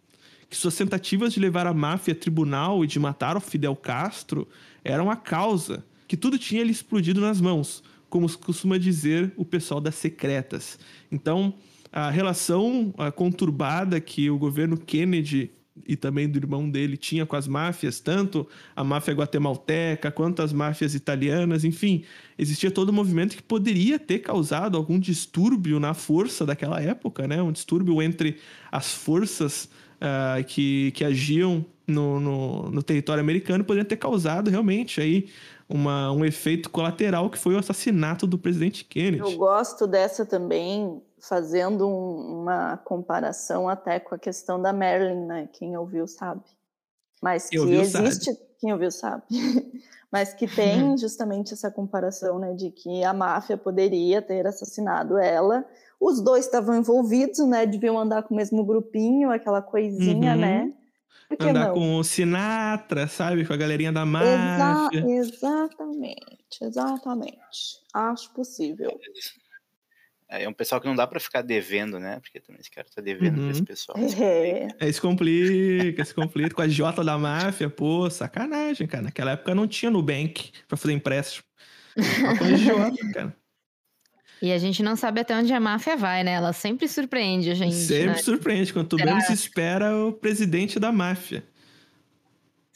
Que suas tentativas de levar a máfia a tribunal e de matar o Fidel Castro eram a causa, que tudo tinha lhe explodido nas mãos, como costuma dizer o pessoal das secretas. Então, a relação conturbada que o governo Kennedy e também do irmão dele tinha com as máfias, tanto a máfia guatemalteca quanto as máfias italianas, enfim, existia todo um movimento que poderia ter causado algum distúrbio na força daquela época, né? Um distúrbio entre as forças ah, que, que agiam no, no, no território americano poderia ter causado realmente aí uma, um efeito colateral que foi o assassinato do presidente Kennedy. Eu gosto dessa também, fazendo um- uma comparação até com a questão da Marilyn, né? Quem ouviu sabe. Mas que ouviu sabe. existe. Quem ouviu sabe. <laughs> Mas que tem <laughs> justamente essa comparação, né? De que a máfia poderia ter assassinado ela. Os dois estavam envolvidos, né? Deviam andar com o mesmo grupinho, aquela coisinha, Uhum. né? Por que Andar não? com o Sinatra, sabe? Com a galerinha da Exa- máfia. exatamente, exatamente. Acho possível. É um pessoal que não dá pra ficar devendo, né? Porque também esse cara tá devendo pra esse Uhum. pessoal. É. Aí se complica, se complica com a Jota da máfia, pô, sacanagem, cara. Naquela época não tinha Nubank pra fazer empréstimo. Só com a Jota, cara. E a gente não sabe até onde a máfia vai, né? Ela sempre surpreende a gente. Sempre né? surpreende. Quanto Será? menos se espera o presidente da máfia.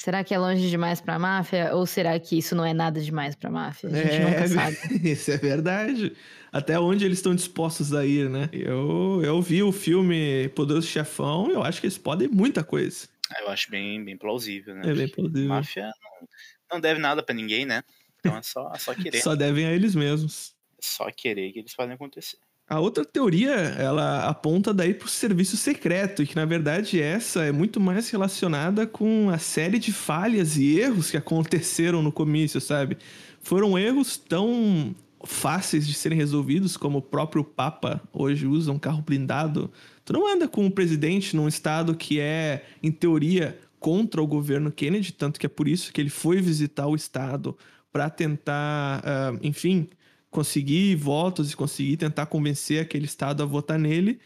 Será que é longe demais pra máfia? Ou será que isso não é nada demais pra máfia? A gente nunca <laughs> sabe. Isso é verdade. Até onde eles estão dispostos a ir, né? Eu, eu vi o filme Poderoso Chefão eu acho que eles podem muita coisa. Eu acho bem, bem plausível, né? É bem Porque plausível. Máfia não, não deve nada pra ninguém, né? Então é só, só querer. Só devem a eles mesmos. Só querer que eles podem acontecer. A outra teoria, ela aponta daí pro serviço secreto, e que na verdade essa é muito mais relacionada com a série de falhas e erros que aconteceram no comício, sabe? Foram erros tão fáceis de serem resolvidos, como o próprio Papa hoje usa um carro blindado. Tu não anda com o presidente num estado que é, em teoria, contra o governo Kennedy, tanto que é por isso que ele foi visitar o estado para tentar, ah, enfim, conseguir votos e conseguir tentar convencer aquele estado a votar nele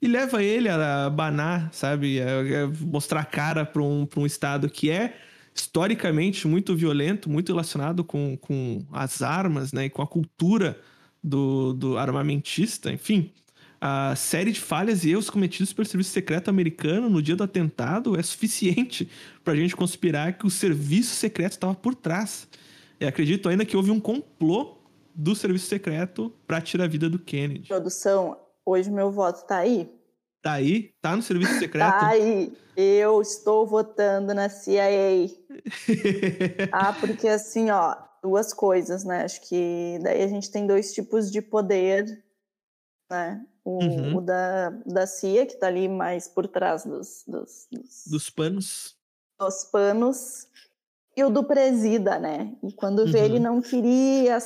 e leva ele a banar, sabe? A, mostrar a cara para um, um estado que é historicamente muito violento, muito relacionado com, com as armas, né? E com a cultura do, do armamentista, enfim. A série de falhas e erros cometidos pelo serviço secreto americano no dia do atentado é suficiente para a gente conspirar que o serviço secreto estava por trás. E acredito ainda que houve um complô do serviço secreto para tirar a vida do Kennedy. Produção, hoje meu voto tá aí. Tá aí? Tá no serviço <laughs> secreto? Tá aí. Eu estou votando na CIA. <laughs> Ah, porque assim, ó, duas coisas, né? Acho que daí a gente tem dois tipos de poder, né? O, Uhum. o da, da CIA, que tá ali mais por trás dos, dos, dos, Dos panos. dos panos, e o do presida, né? E quando vê Uhum. ele não queria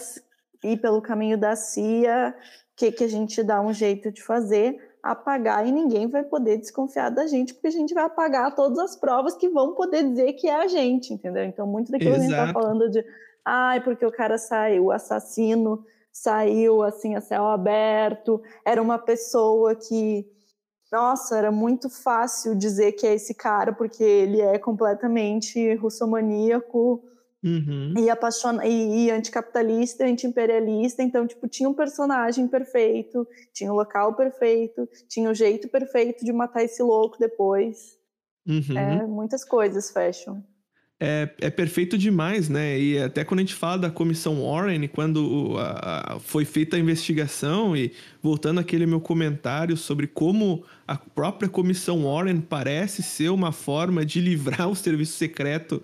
ir pelo caminho da CIA, o que, que a gente dá um jeito de fazer? Apagar e ninguém vai poder desconfiar da gente, porque a gente vai apagar todas as provas que vão poder dizer que é a gente, entendeu? Então, muito daquilo que a gente tá Exato. falando de ai, porque o cara saiu, o assassino saiu assim a céu aberto, era uma pessoa que nossa, era muito fácil dizer que é esse cara, porque ele é completamente russomaníaco Uhum. e, apaixona e, e anticapitalista, antiimperialista. Então, tipo, tinha um personagem perfeito, tinha o local perfeito, tinha o jeito perfeito de matar esse louco depois. Uhum. É, muitas coisas fecham. é, é perfeito demais, né? E até quando a gente fala da comissão Warren, quando a- a- foi feita a investigação, e voltando àquele meu comentário sobre como a própria comissão Warren parece ser uma forma de livrar <laughs> o serviço secreto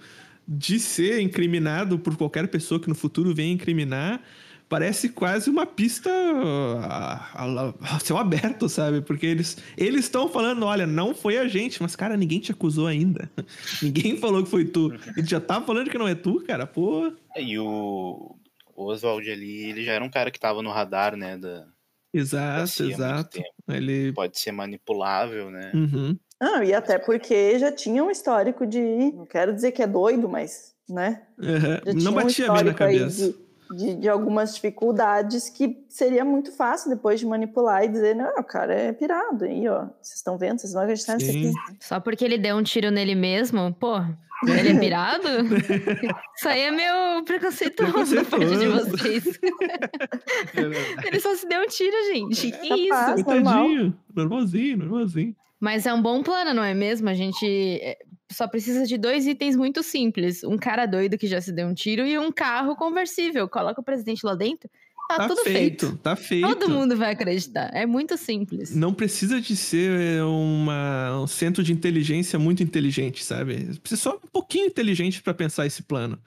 de ser incriminado por qualquer pessoa que no futuro venha incriminar. Parece quase uma pista a, a- a céu aberto, sabe? Porque eles eles estão falando, olha, não foi a gente, mas cara, ninguém te acusou ainda. <laughs> ninguém falou que foi tu. Ele já tá falando que não é tu, cara. Pô. E o, Oswald ali, ele já era um cara que tava no radar, né? Da, da Exato, CIA há muito exato. Ele Pode ser manipulável, né? Uhum. Ah, e até porque já tinha um histórico de. Não quero dizer que é doido, mas. Né? Já Não tinha um batia bem na cabeça. De, de, de algumas dificuldades que seria muito fácil depois de manipular e dizer, não, o cara é pirado aí, ó. Vocês estão vendo? Vocês vão acreditar nisso Sim. aqui. Só porque ele deu um tiro nele mesmo, pô, ele é pirado? <laughs> Isso aí é meio preconceituoso da parte de vocês. <laughs> Ele só se deu um tiro, gente. Que isso? Normal. Coitadinho. Normalzinho, normalzinho. Mas é um bom plano, não é mesmo? A gente é, só precisa de dois itens muito simples: um cara doido que já se deu um tiro e um carro conversível. Coloca o presidente lá dentro, tá, Tá tudo feito, feito. tá feito. Todo mundo vai acreditar. É muito simples. Não precisa de ser uma, um centro de inteligência muito inteligente, sabe? Precisa só um pouquinho inteligente para pensar esse plano.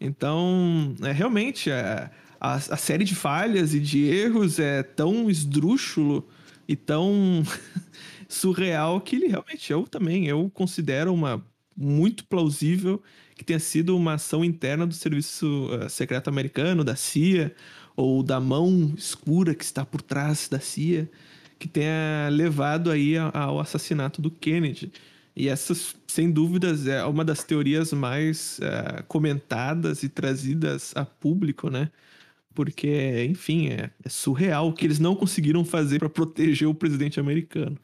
Então, é realmente é, a, a série de falhas e de erros é tão esdrúxulo e tão <laughs> surreal que ele realmente eu também eu considero uma muito plausível que tenha sido uma ação interna do serviço eh, secreto americano, da CIA, ou da mão escura que está por trás da CIA, que tenha levado aí ao assassinato do Kennedy. E essas, sem dúvidas, é uma das teorias mais eh, comentadas e trazidas a público, né? Porque, enfim, é, é surreal o que eles não conseguiram fazer para proteger o presidente americano.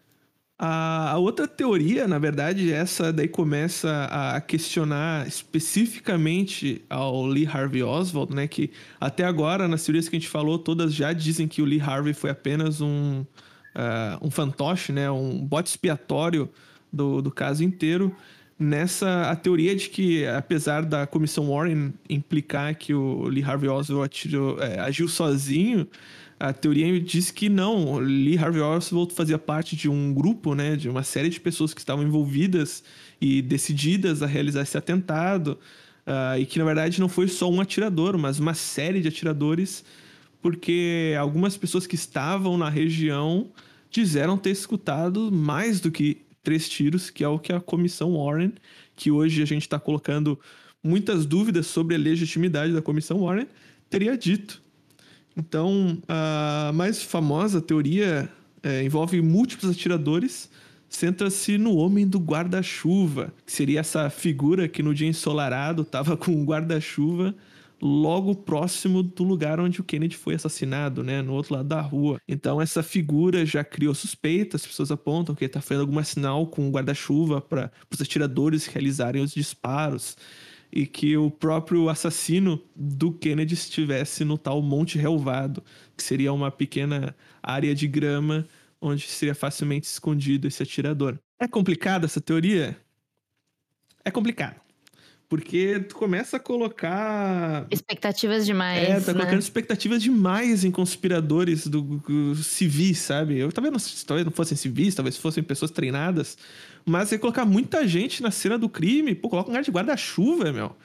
A, outra teoria, na verdade, essa daí começa a questionar especificamente ao Lee Harvey Oswald, né? Que até agora, nas teorias que a gente falou, todas já dizem que o Lee Harvey foi apenas um, uh, um fantoche, né? Um bote expiatório do, do caso inteiro. Nessa a teoria de que, apesar da comissão Warren implicar que o Lee Harvey Oswald atirou, é, agiu sozinho, a teoria diz que não. Lee Harvey Oswald fazia parte de um grupo, né, de uma série de pessoas que estavam envolvidas e decididas a realizar esse atentado, uh, e que na verdade não foi só um atirador, mas uma série de atiradores, porque algumas pessoas que estavam na região disseram ter escutado mais do que três tiros, que é o que a comissão Warren, que hoje a gente está colocando muitas dúvidas sobre a legitimidade da comissão Warren, teria dito. Então, a mais famosa teoria é, envolve múltiplos atiradores, centra-se no homem do guarda-chuva, que seria essa figura que no dia ensolarado estava <laughs> com um guarda-chuva logo próximo do lugar onde o Kennedy foi assassinado, né, no outro lado da rua. Então essa figura já criou suspeitas, as pessoas apontam que ele está fazendo algum sinal com o guarda-chuva para os atiradores realizarem os disparos e que o próprio assassino do Kennedy estivesse no tal Monte Relvado, que seria uma pequena área de grama onde seria facilmente escondido esse atirador. É complicada essa teoria? É complicado. Porque tu começa a colocar. Expectativas demais. É, tá né? colocando expectativas demais em conspiradores do, do civis, sabe? Eu talvez não, talvez não fossem civis, talvez fossem pessoas treinadas. Mas você colocar muita gente na cena do crime, pô, coloca um cara de guarda-chuva, meu.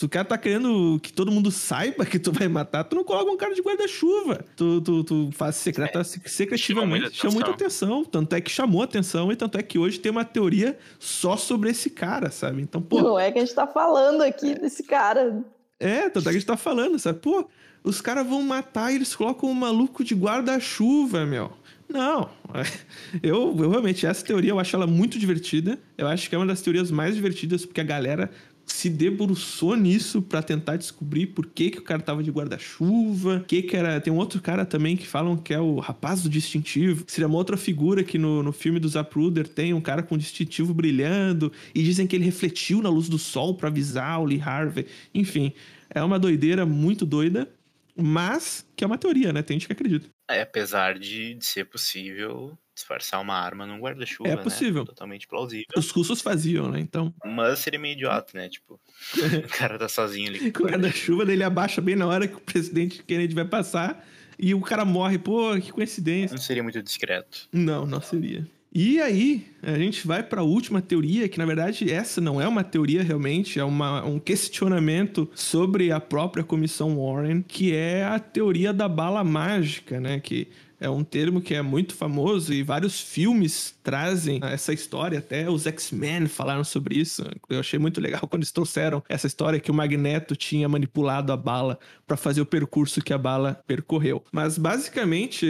Tu cara tá querendo que todo mundo saiba que tu vai matar, tu não coloca um cara de guarda-chuva. Tu, tu, tu faz secreta, é, secretivamente, chama muita, atenção. Tanto é que chamou atenção e tanto é que hoje tem uma teoria só sobre esse cara, sabe? Então, pô. Não é que a gente tá falando aqui desse cara. É, tanto é que a gente tá falando, sabe? Pô, os caras vão matar e eles colocam um maluco de guarda-chuva, meu. Não, <laughs> eu, eu realmente, essa teoria eu acho ela muito divertida. Eu acho que é uma das teorias mais divertidas, porque a galera se debruçou nisso para tentar descobrir por que, que o cara tava de guarda-chuva, que que era... Tem um outro cara também que falam que é o rapaz do distintivo, seria uma outra figura que no, no filme do Zapruder tem um cara com distintivo brilhando, e dizem que ele refletiu na luz do sol para avisar o Lee Harvey. Enfim, é uma doideira muito doida, mas que é uma teoria, né? Tem gente que acredita. É, apesar de, de ser possível disfarçar uma arma num guarda-chuva, É né? possível. Totalmente plausível. Os russos faziam, né? Então. Mas seria meio idiota, né? Tipo, <laughs> o cara tá sozinho ali. O guarda-chuva dele abaixa bem na hora que o presidente Kennedy vai passar e o cara morre. Pô, que coincidência. Não seria muito discreto. Não, não seria. E aí, a gente vai para a última teoria, que na verdade essa não é uma teoria realmente, é uma, um questionamento sobre a própria comissão Warren, que é a teoria da bala mágica, né? Que é um termo que é muito famoso e vários filmes trazem essa história, até os X-Men falaram sobre isso. Eu achei muito legal <laughs> quando eles trouxeram essa história que o Magneto tinha manipulado a bala para fazer o percurso que a bala percorreu. Mas basicamente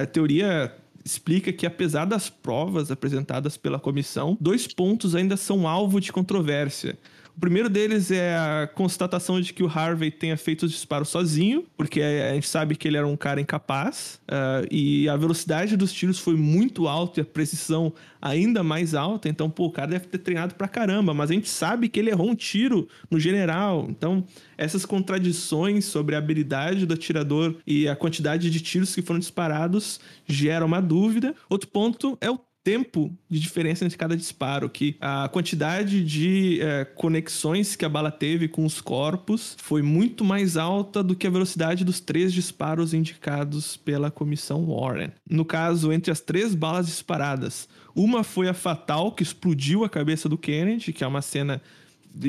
a teoria explica que, apesar das provas apresentadas pela comissão, dois pontos ainda são alvo de controvérsia. O primeiro deles é a constatação de que o Harvey tenha feito os disparos sozinho, porque a gente sabe que ele era um cara incapaz, uh, e a velocidade dos tiros foi muito alta e a precisão ainda mais alta, então, pô, o cara deve ter treinado pra caramba, mas a gente sabe que ele errou um tiro no general, então essas contradições sobre a habilidade do atirador e a quantidade de tiros que foram disparados geram uma dúvida. Outro ponto é o tempo de diferença entre cada disparo, que a quantidade de é, conexões que a bala teve com os corpos foi muito mais alta do que a velocidade dos três disparos indicados pela comissão Warren. No caso, entre as três balas disparadas, uma foi a fatal, que explodiu a cabeça do Kennedy, que é uma cena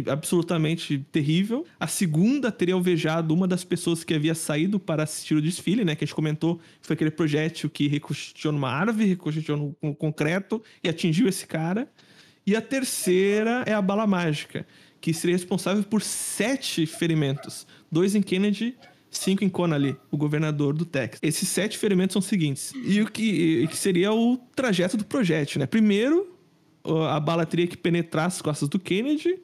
absolutamente terrível. A segunda teria alvejado uma das pessoas que havia saído para assistir o desfile, né? Que a gente comentou que foi aquele projétil que ricocheteou numa árvore, ricocheteou no, concreto e atingiu esse cara. E a terceira é a bala mágica, que seria responsável por sete ferimentos: dois em Kennedy cinco em Connally, o governador do Texas. Esses sete ferimentos são os seguintes. E o que, que seria o trajeto do projétil, né? Primeiro, a bala teria que penetrar as costas do Kennedy.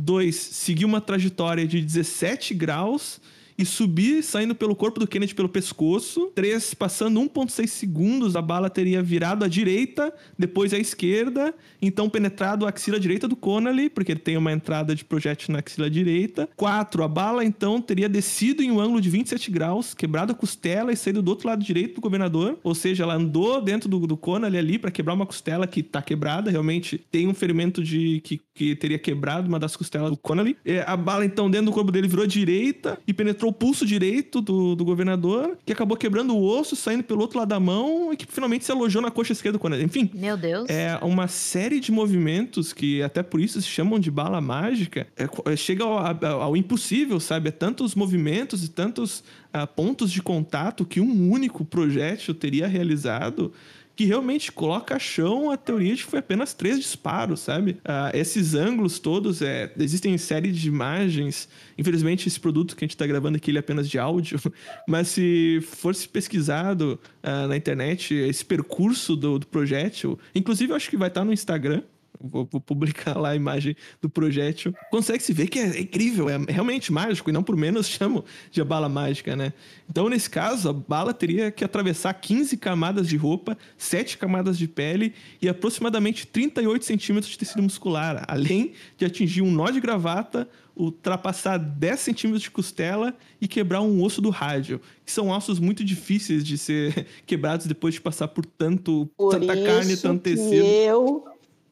Dois, seguir uma trajetória de 17 graus e subir saindo pelo corpo do Kennedy pelo pescoço. Três, passando 1,6 segundos, a bala teria virado à direita, depois à esquerda, então penetrado a axila direita do Connolly, porque ele tem uma entrada de projétil na axila direita. Quatro, a bala então teria descido em um ângulo de 27 graus, quebrado a costela e saído do outro lado direito do governador, ou seja, ela andou dentro do, do Connolly ali para quebrar uma costela que tá quebrada, realmente tem um ferimento de que, que teria quebrado uma das costelas do Connolly. É, a bala então dentro do corpo dele virou à direita e penetrou o pulso direito do, do governador, que acabou quebrando o osso, saindo pelo outro lado da mão e que finalmente se alojou na coxa esquerda do Connolly. Enfim, Meu Deus. é uma série de movimentos que até por isso se chamam de bala mágica. É, é, chega ao, ao- ao impossível, sabe? É tantos movimentos e tantos ah, pontos de contato que um único projétil teria realizado que realmente coloca a chão a teoria de que foi apenas três disparos, sabe? Ah, esses ângulos todos, é, existem série de imagens. Infelizmente, esse produto que a gente está gravando aqui ele é apenas de áudio, <laughs> mas se fosse pesquisado ah, na internet esse percurso do, do projétil, inclusive eu acho que vai estar no Instagram. Vou, vou publicar lá a imagem do projétil. Consegue se ver que é incrível, é realmente mágico, e não por menos <laughs> chamo de a bala mágica, né? Então, nesse caso, a bala teria que atravessar 15 camadas de roupa, 7 camadas de pele e aproximadamente 38 centímetros de tecido muscular, além de atingir um nó de gravata, ultrapassar 10 centímetros de costela e quebrar um osso do rádio, que são ossos muito difíceis de ser <laughs> quebrados depois de passar por tanto, Por tanta carne, tanto tecido. eu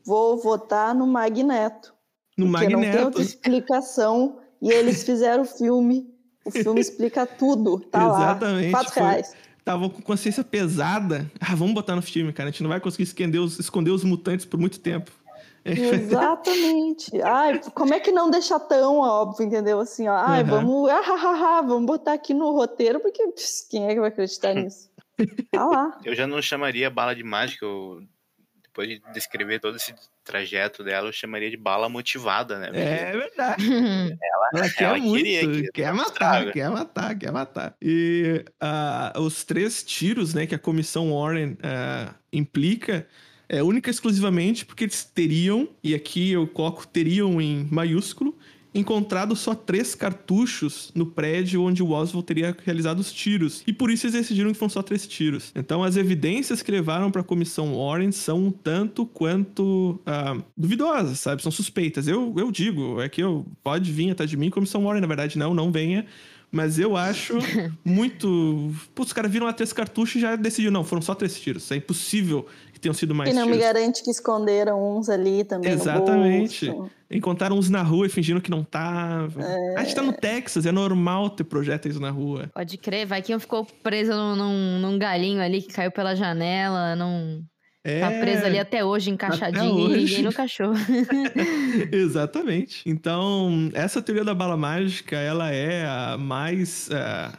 vou votar no Magneto. No porque não tem magneto. outra explicação. E eles fizeram o filme. O filme explica tudo. Tá Exatamente, lá. Foi- reais. Estavam com consciência pesada. Ah, vamos botar no filme, cara. A gente não vai conseguir esconder os, esconder os mutantes por muito tempo. Exatamente. <laughs> Ai, como é que não deixar tão óbvio, entendeu? Assim, ó, ai, Aham. vamos, ah, ah, ah, ah, vamos botar aqui no roteiro, porque pss, quem é que vai acreditar <laughs> nisso? Tá lá. Eu já não chamaria bala de mágica, eu, depois de descrever todo esse trajeto dela, eu chamaria de bala motivada, né? Porque É verdade. <laughs> Ela quer ela muito, queria, queria quer matar, quer matar, quer matar. E ah, os três tiros, né, que a comissão Warren ah, implica, é única e exclusivamente porque eles teriam, e aqui eu coloco teriam em maiúsculo, encontrado só três cartuchos no prédio onde o Oswald teria realizado os tiros. E por isso eles decidiram que foram só três tiros. Então as evidências que levaram para a comissão Warren são um tanto quanto ah, duvidosas, sabe? São suspeitas. Eu, eu digo, é que eu pode vir atrás de mim, comissão Warren, na verdade, não, não venha. Mas eu acho <laughs> muito. Putz, os caras viram lá três cartuchos e já decidiram, não, foram só três tiros. É impossível que tenham sido mais E não me garante que esconderam uns ali também Exatamente. no bolso. Encontraram uns na rua e fingindo que não tava. A gente tá no Texas, é normal ter projéteis na rua. Pode crer, vai que um ficou preso num, num- num galinho ali que caiu pela janela, não. É, Tá preso ali até hoje, encaixadinho, hoje. e ninguém nunca achou. <laughs> <laughs> Exatamente. Então, essa teoria da bala mágica, ela é a mais ah,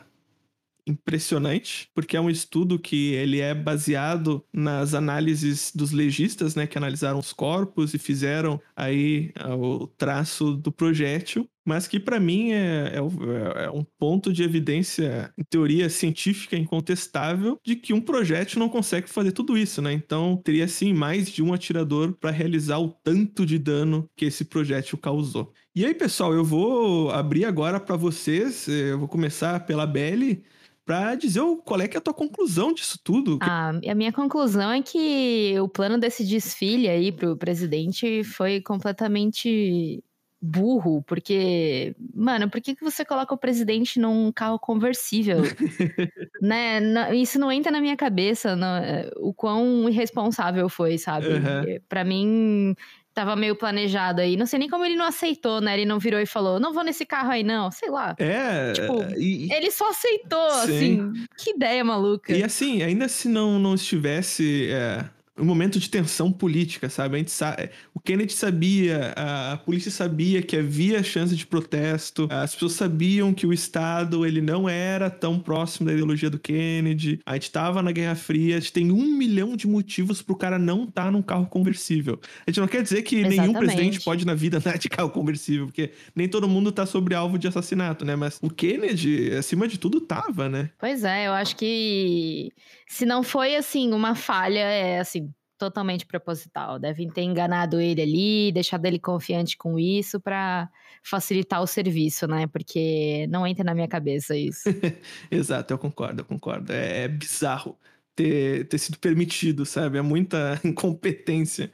impressionante, porque é um estudo que ele é baseado nas análises dos legistas, né, que analisaram os corpos e fizeram aí ah, o traço do projétil, mas que para mim é, é o- é um ponto de evidência, em teoria científica incontestável, de que um projétil não consegue fazer tudo isso, né? Então teria sim mais de um atirador para realizar o tanto de dano que esse projétil causou. E aí, pessoal, eu vou abrir agora para vocês, eh, eu vou começar pela Belly, para dizer qual é que é a tua conclusão disso tudo. Ah, a minha conclusão é que o plano desse desfile aí pro presidente foi completamente burro, porque, mano, por que, que você coloca o presidente num carro conversível? <laughs> né? Isso não entra na minha cabeça, não- é, o quão irresponsável foi, sabe? Aham. É, Pra mim, tava meio planejado aí. Não sei nem como ele não aceitou, né? Ele não virou e falou, não vou nesse carro aí, não. Sei lá. É, Tipo, e, Ele só aceitou, Sim. assim. Que ideia maluca. E assim, ainda se não, não estivesse é, um momento de tensão política, sabe? A gente sa o Kennedy sabia, a, polícia sabia que havia chance de protesto, as pessoas sabiam que o Estado ele não era tão próximo da ideologia do Kennedy, a gente estava na Guerra Fria, a gente tem um milhão de motivos pro cara não estar num carro conversível. A gente não quer dizer que nenhum Exatamente. presidente pode na vida andar de carro conversível, porque nem todo mundo tá sobre alvo de assassinato, né? Mas o Kennedy, acima de tudo, tava, né? Pois é, eu acho que se não foi assim uma falha, é assim, totalmente proposital. Devem ter enganado ele ali, deixado ele confiante com isso para facilitar o serviço, né? Porque não entra na minha cabeça isso. <laughs> Exato, eu concordo, eu concordo. É, é bizarro ter, ter sido permitido, sabe? É muita <laughs> incompetência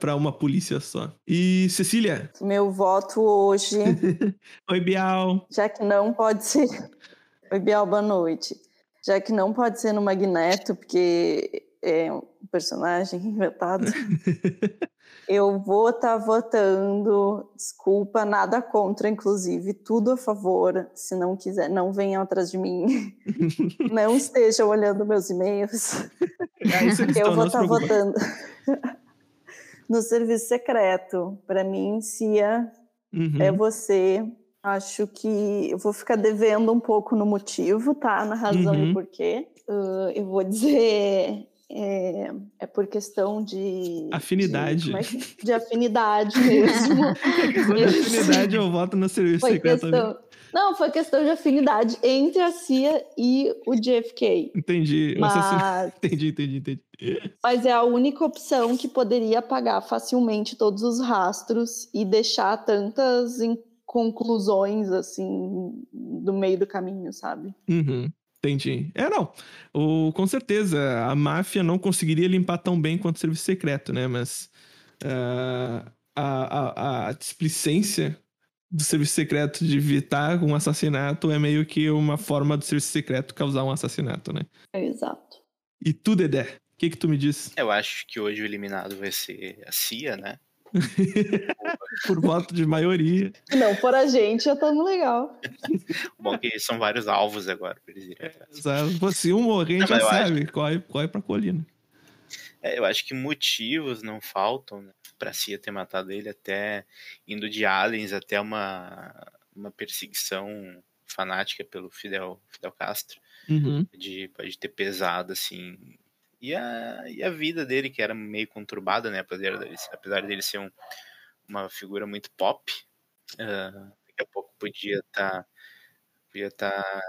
para uma polícia só. E Cecília? Meu voto hoje. <laughs> Oi, Bial. Já que não pode ser. Oi, Bial, boa noite. Já que não pode ser no Magneto, porque é um personagem <laughs> inventado, eu vou estar tá votando. Desculpa, nada contra, inclusive, tudo a favor. Se não quiser, não venham atrás de mim. <laughs> não estejam olhando meus e-mails. É, <laughs> eu vou estar tá votando no serviço secreto. Para mim, Cia, uhum. é você. Acho que eu vou ficar devendo um pouco no motivo, tá? Na razão uhum. do porquê. Uh, eu vou dizer é, é, por questão de afinidade. De, é de afinidade mesmo. de afinidade <laughs> <laughs> eu voto no serviço foi secreto. Questão, não, foi questão de afinidade entre a CIA e o JFK. Entendi. Mas, <laughs> entendi, entendi, entendi. Mas é a única opção que poderia apagar facilmente todos os rastros e deixar tantas conclusões assim do meio do caminho, sabe? Uhum. Entendi. É, não. O, com certeza, a máfia não conseguiria limpar tão bem quanto o serviço secreto, né? Mas uh, a, a, a displicência do serviço secreto de evitar um assassinato é meio que uma forma do serviço secreto causar um assassinato, né? É exato. E tu, Dedé? O que, que tu me diz? Eu acho que hoje o eliminado vai ser a CIA, né? <laughs> Por voto de maioria. Não, por a gente já estamos legal. <laughs> Bom, que são vários alvos agora para eles irem É, se um morrer, já sabe, acho... corre, corre pra colina. É, eu acho que motivos não faltam né, pra Cia ter matado ele, até indo de aliens até uma, uma perseguição fanática pelo Fidel, Fidel Castro. Uhum. De, pode ter pesado, assim, e a, e a vida dele, que era meio conturbada, né? Apesar dele, apesar dele ser um, uma figura muito pop, uh, daqui a pouco podia estar tá, podia tá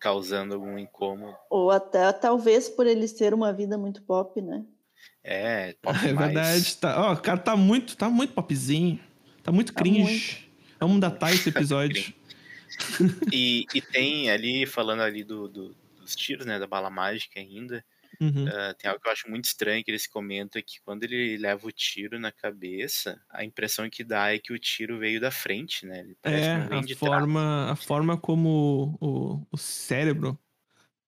causando algum incômodo. Ou até talvez por ele ser uma vida muito pop, né? É, <laughs> pop É mais. verdade. Tá, ó, o cara tá muito, tá muito popzinho. Tá muito tá cringe. Muito. Vamos datar esse <laughs> episódio. e, e tem ali, falando ali do, do, dos tiros, né? Da bala mágica ainda. Uhum. Uh, tem algo que eu acho muito estranho que eles comentam que quando ele leva o tiro na cabeça, a impressão que dá é que o tiro veio da frente, né? Ele é, a forma, a forma como o, o cérebro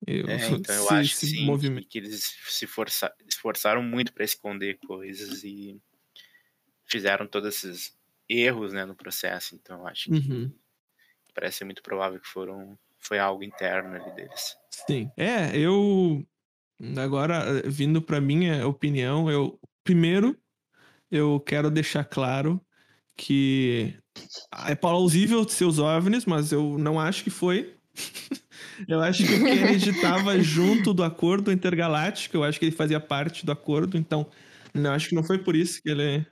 eu, é, então eu se, acho se sim, movimento. que eles se força, esforçaram muito para esconder coisas e fizeram todos esses erros né, no processo. Então eu acho que uhum. parece ser muito provável que foram foi algo interno ali deles. Sim. É, eu Agora, vindo para minha opinião, eu primeiro eu quero deixar claro que é plausível ser os OVNIs, mas eu não acho que foi. <laughs> eu acho que o Kennedy estava <laughs> junto do acordo intergaláctico, eu acho que ele fazia parte do acordo, então não acho que não foi por isso que ele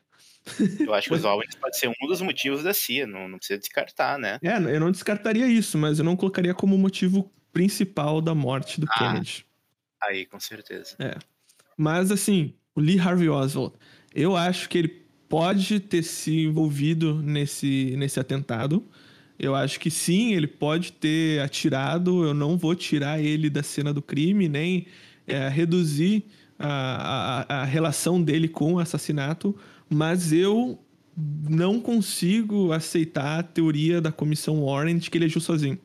<laughs> eu acho que os OVNIs pode ser um dos motivos da CIA, não, não precisa descartar, né? É, eu não descartaria isso, mas eu não colocaria como motivo principal da morte do ah, Kennedy. Aí, com certeza. É. Mas, assim, o Lee Harvey Oswald, eu acho que ele pode ter se envolvido nesse, nesse atentado. Eu acho que sim, ele pode ter atirado. Eu não vou tirar ele da cena do crime, nem é, reduzir a, a, a relação dele com o assassinato. Mas eu não consigo aceitar a teoria da comissão Warren de que ele agiu sozinho.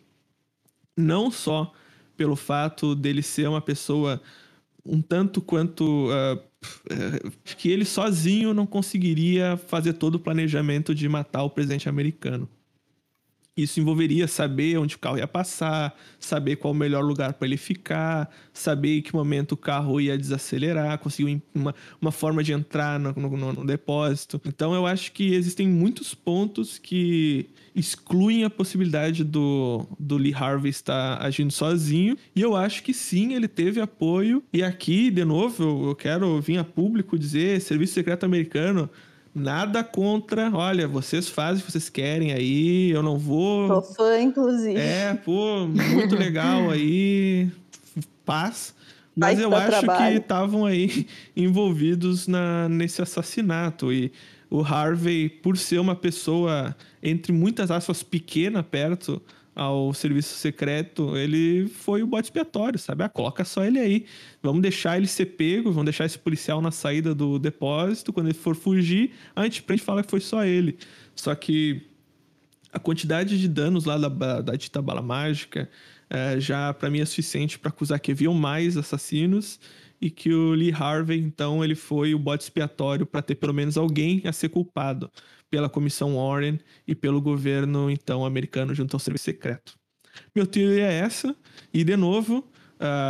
Não só pelo fato dele ser uma pessoa um tanto quanto. Uh, que ele sozinho não conseguiria fazer todo o planejamento de matar o presidente americano. Isso envolveria saber onde o carro ia passar, saber qual o melhor lugar para ele ficar, saber em que momento o carro ia desacelerar, conseguir uma, uma forma de entrar no, no, no depósito. Então eu acho que existem muitos pontos que excluem a possibilidade do, do Lee Harvey estar agindo sozinho. E eu acho que sim, ele teve apoio. E aqui, de novo, eu, eu quero vir a público dizer: Serviço Secreto Americano Nada contra, olha, vocês fazem o que vocês querem aí, eu não vou. Tô fã, inclusive. É, pô, muito legal <laughs> aí, paz. Mas eu acho que trabalho. estavam aí <laughs> envolvidos na, nesse assassinato. E o Harvey, por ser uma pessoa, entre muitas aspas, pequena perto ao serviço secreto, ele foi o bote expiatório, sabe? Ah, coloca só ele aí. Vamos deixar ele ser pego, vamos deixar esse policial na saída do depósito. Quando ele for fugir, a gente prende e fala que foi só ele. Só que a quantidade de danos lá da, da dita bala mágica eh, já para mim é suficiente para acusar que haviam mais assassinos e que o Lee Harvey então ele foi o bote expiatório para ter pelo menos alguém a ser culpado pela comissão Warren e pelo governo então americano junto ao serviço secreto. Meu teoria é essa e de novo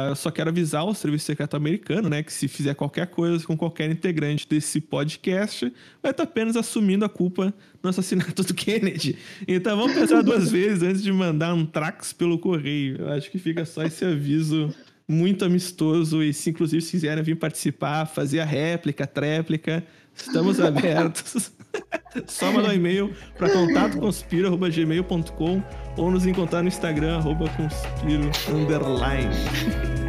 eu só quero avisar o Serviço Secreto Americano, né, que se fizer qualquer coisa com qualquer integrante desse podcast, vai estar apenas assumindo a culpa no assassinato do <laughs> Kennedy. Então vamos pensar duas vezes antes de mandar um trax pelo correio. Eu acho que fica só esse aviso muito amistoso e se inclusive se quiserem vir participar, fazer a réplica, a tréplica, estamos <laughs> abertos. <laughs> Só mandar um e-mail para contatoconspiro.gmail.com ou nos encontrar no Instagram, arroba conspiro, underline.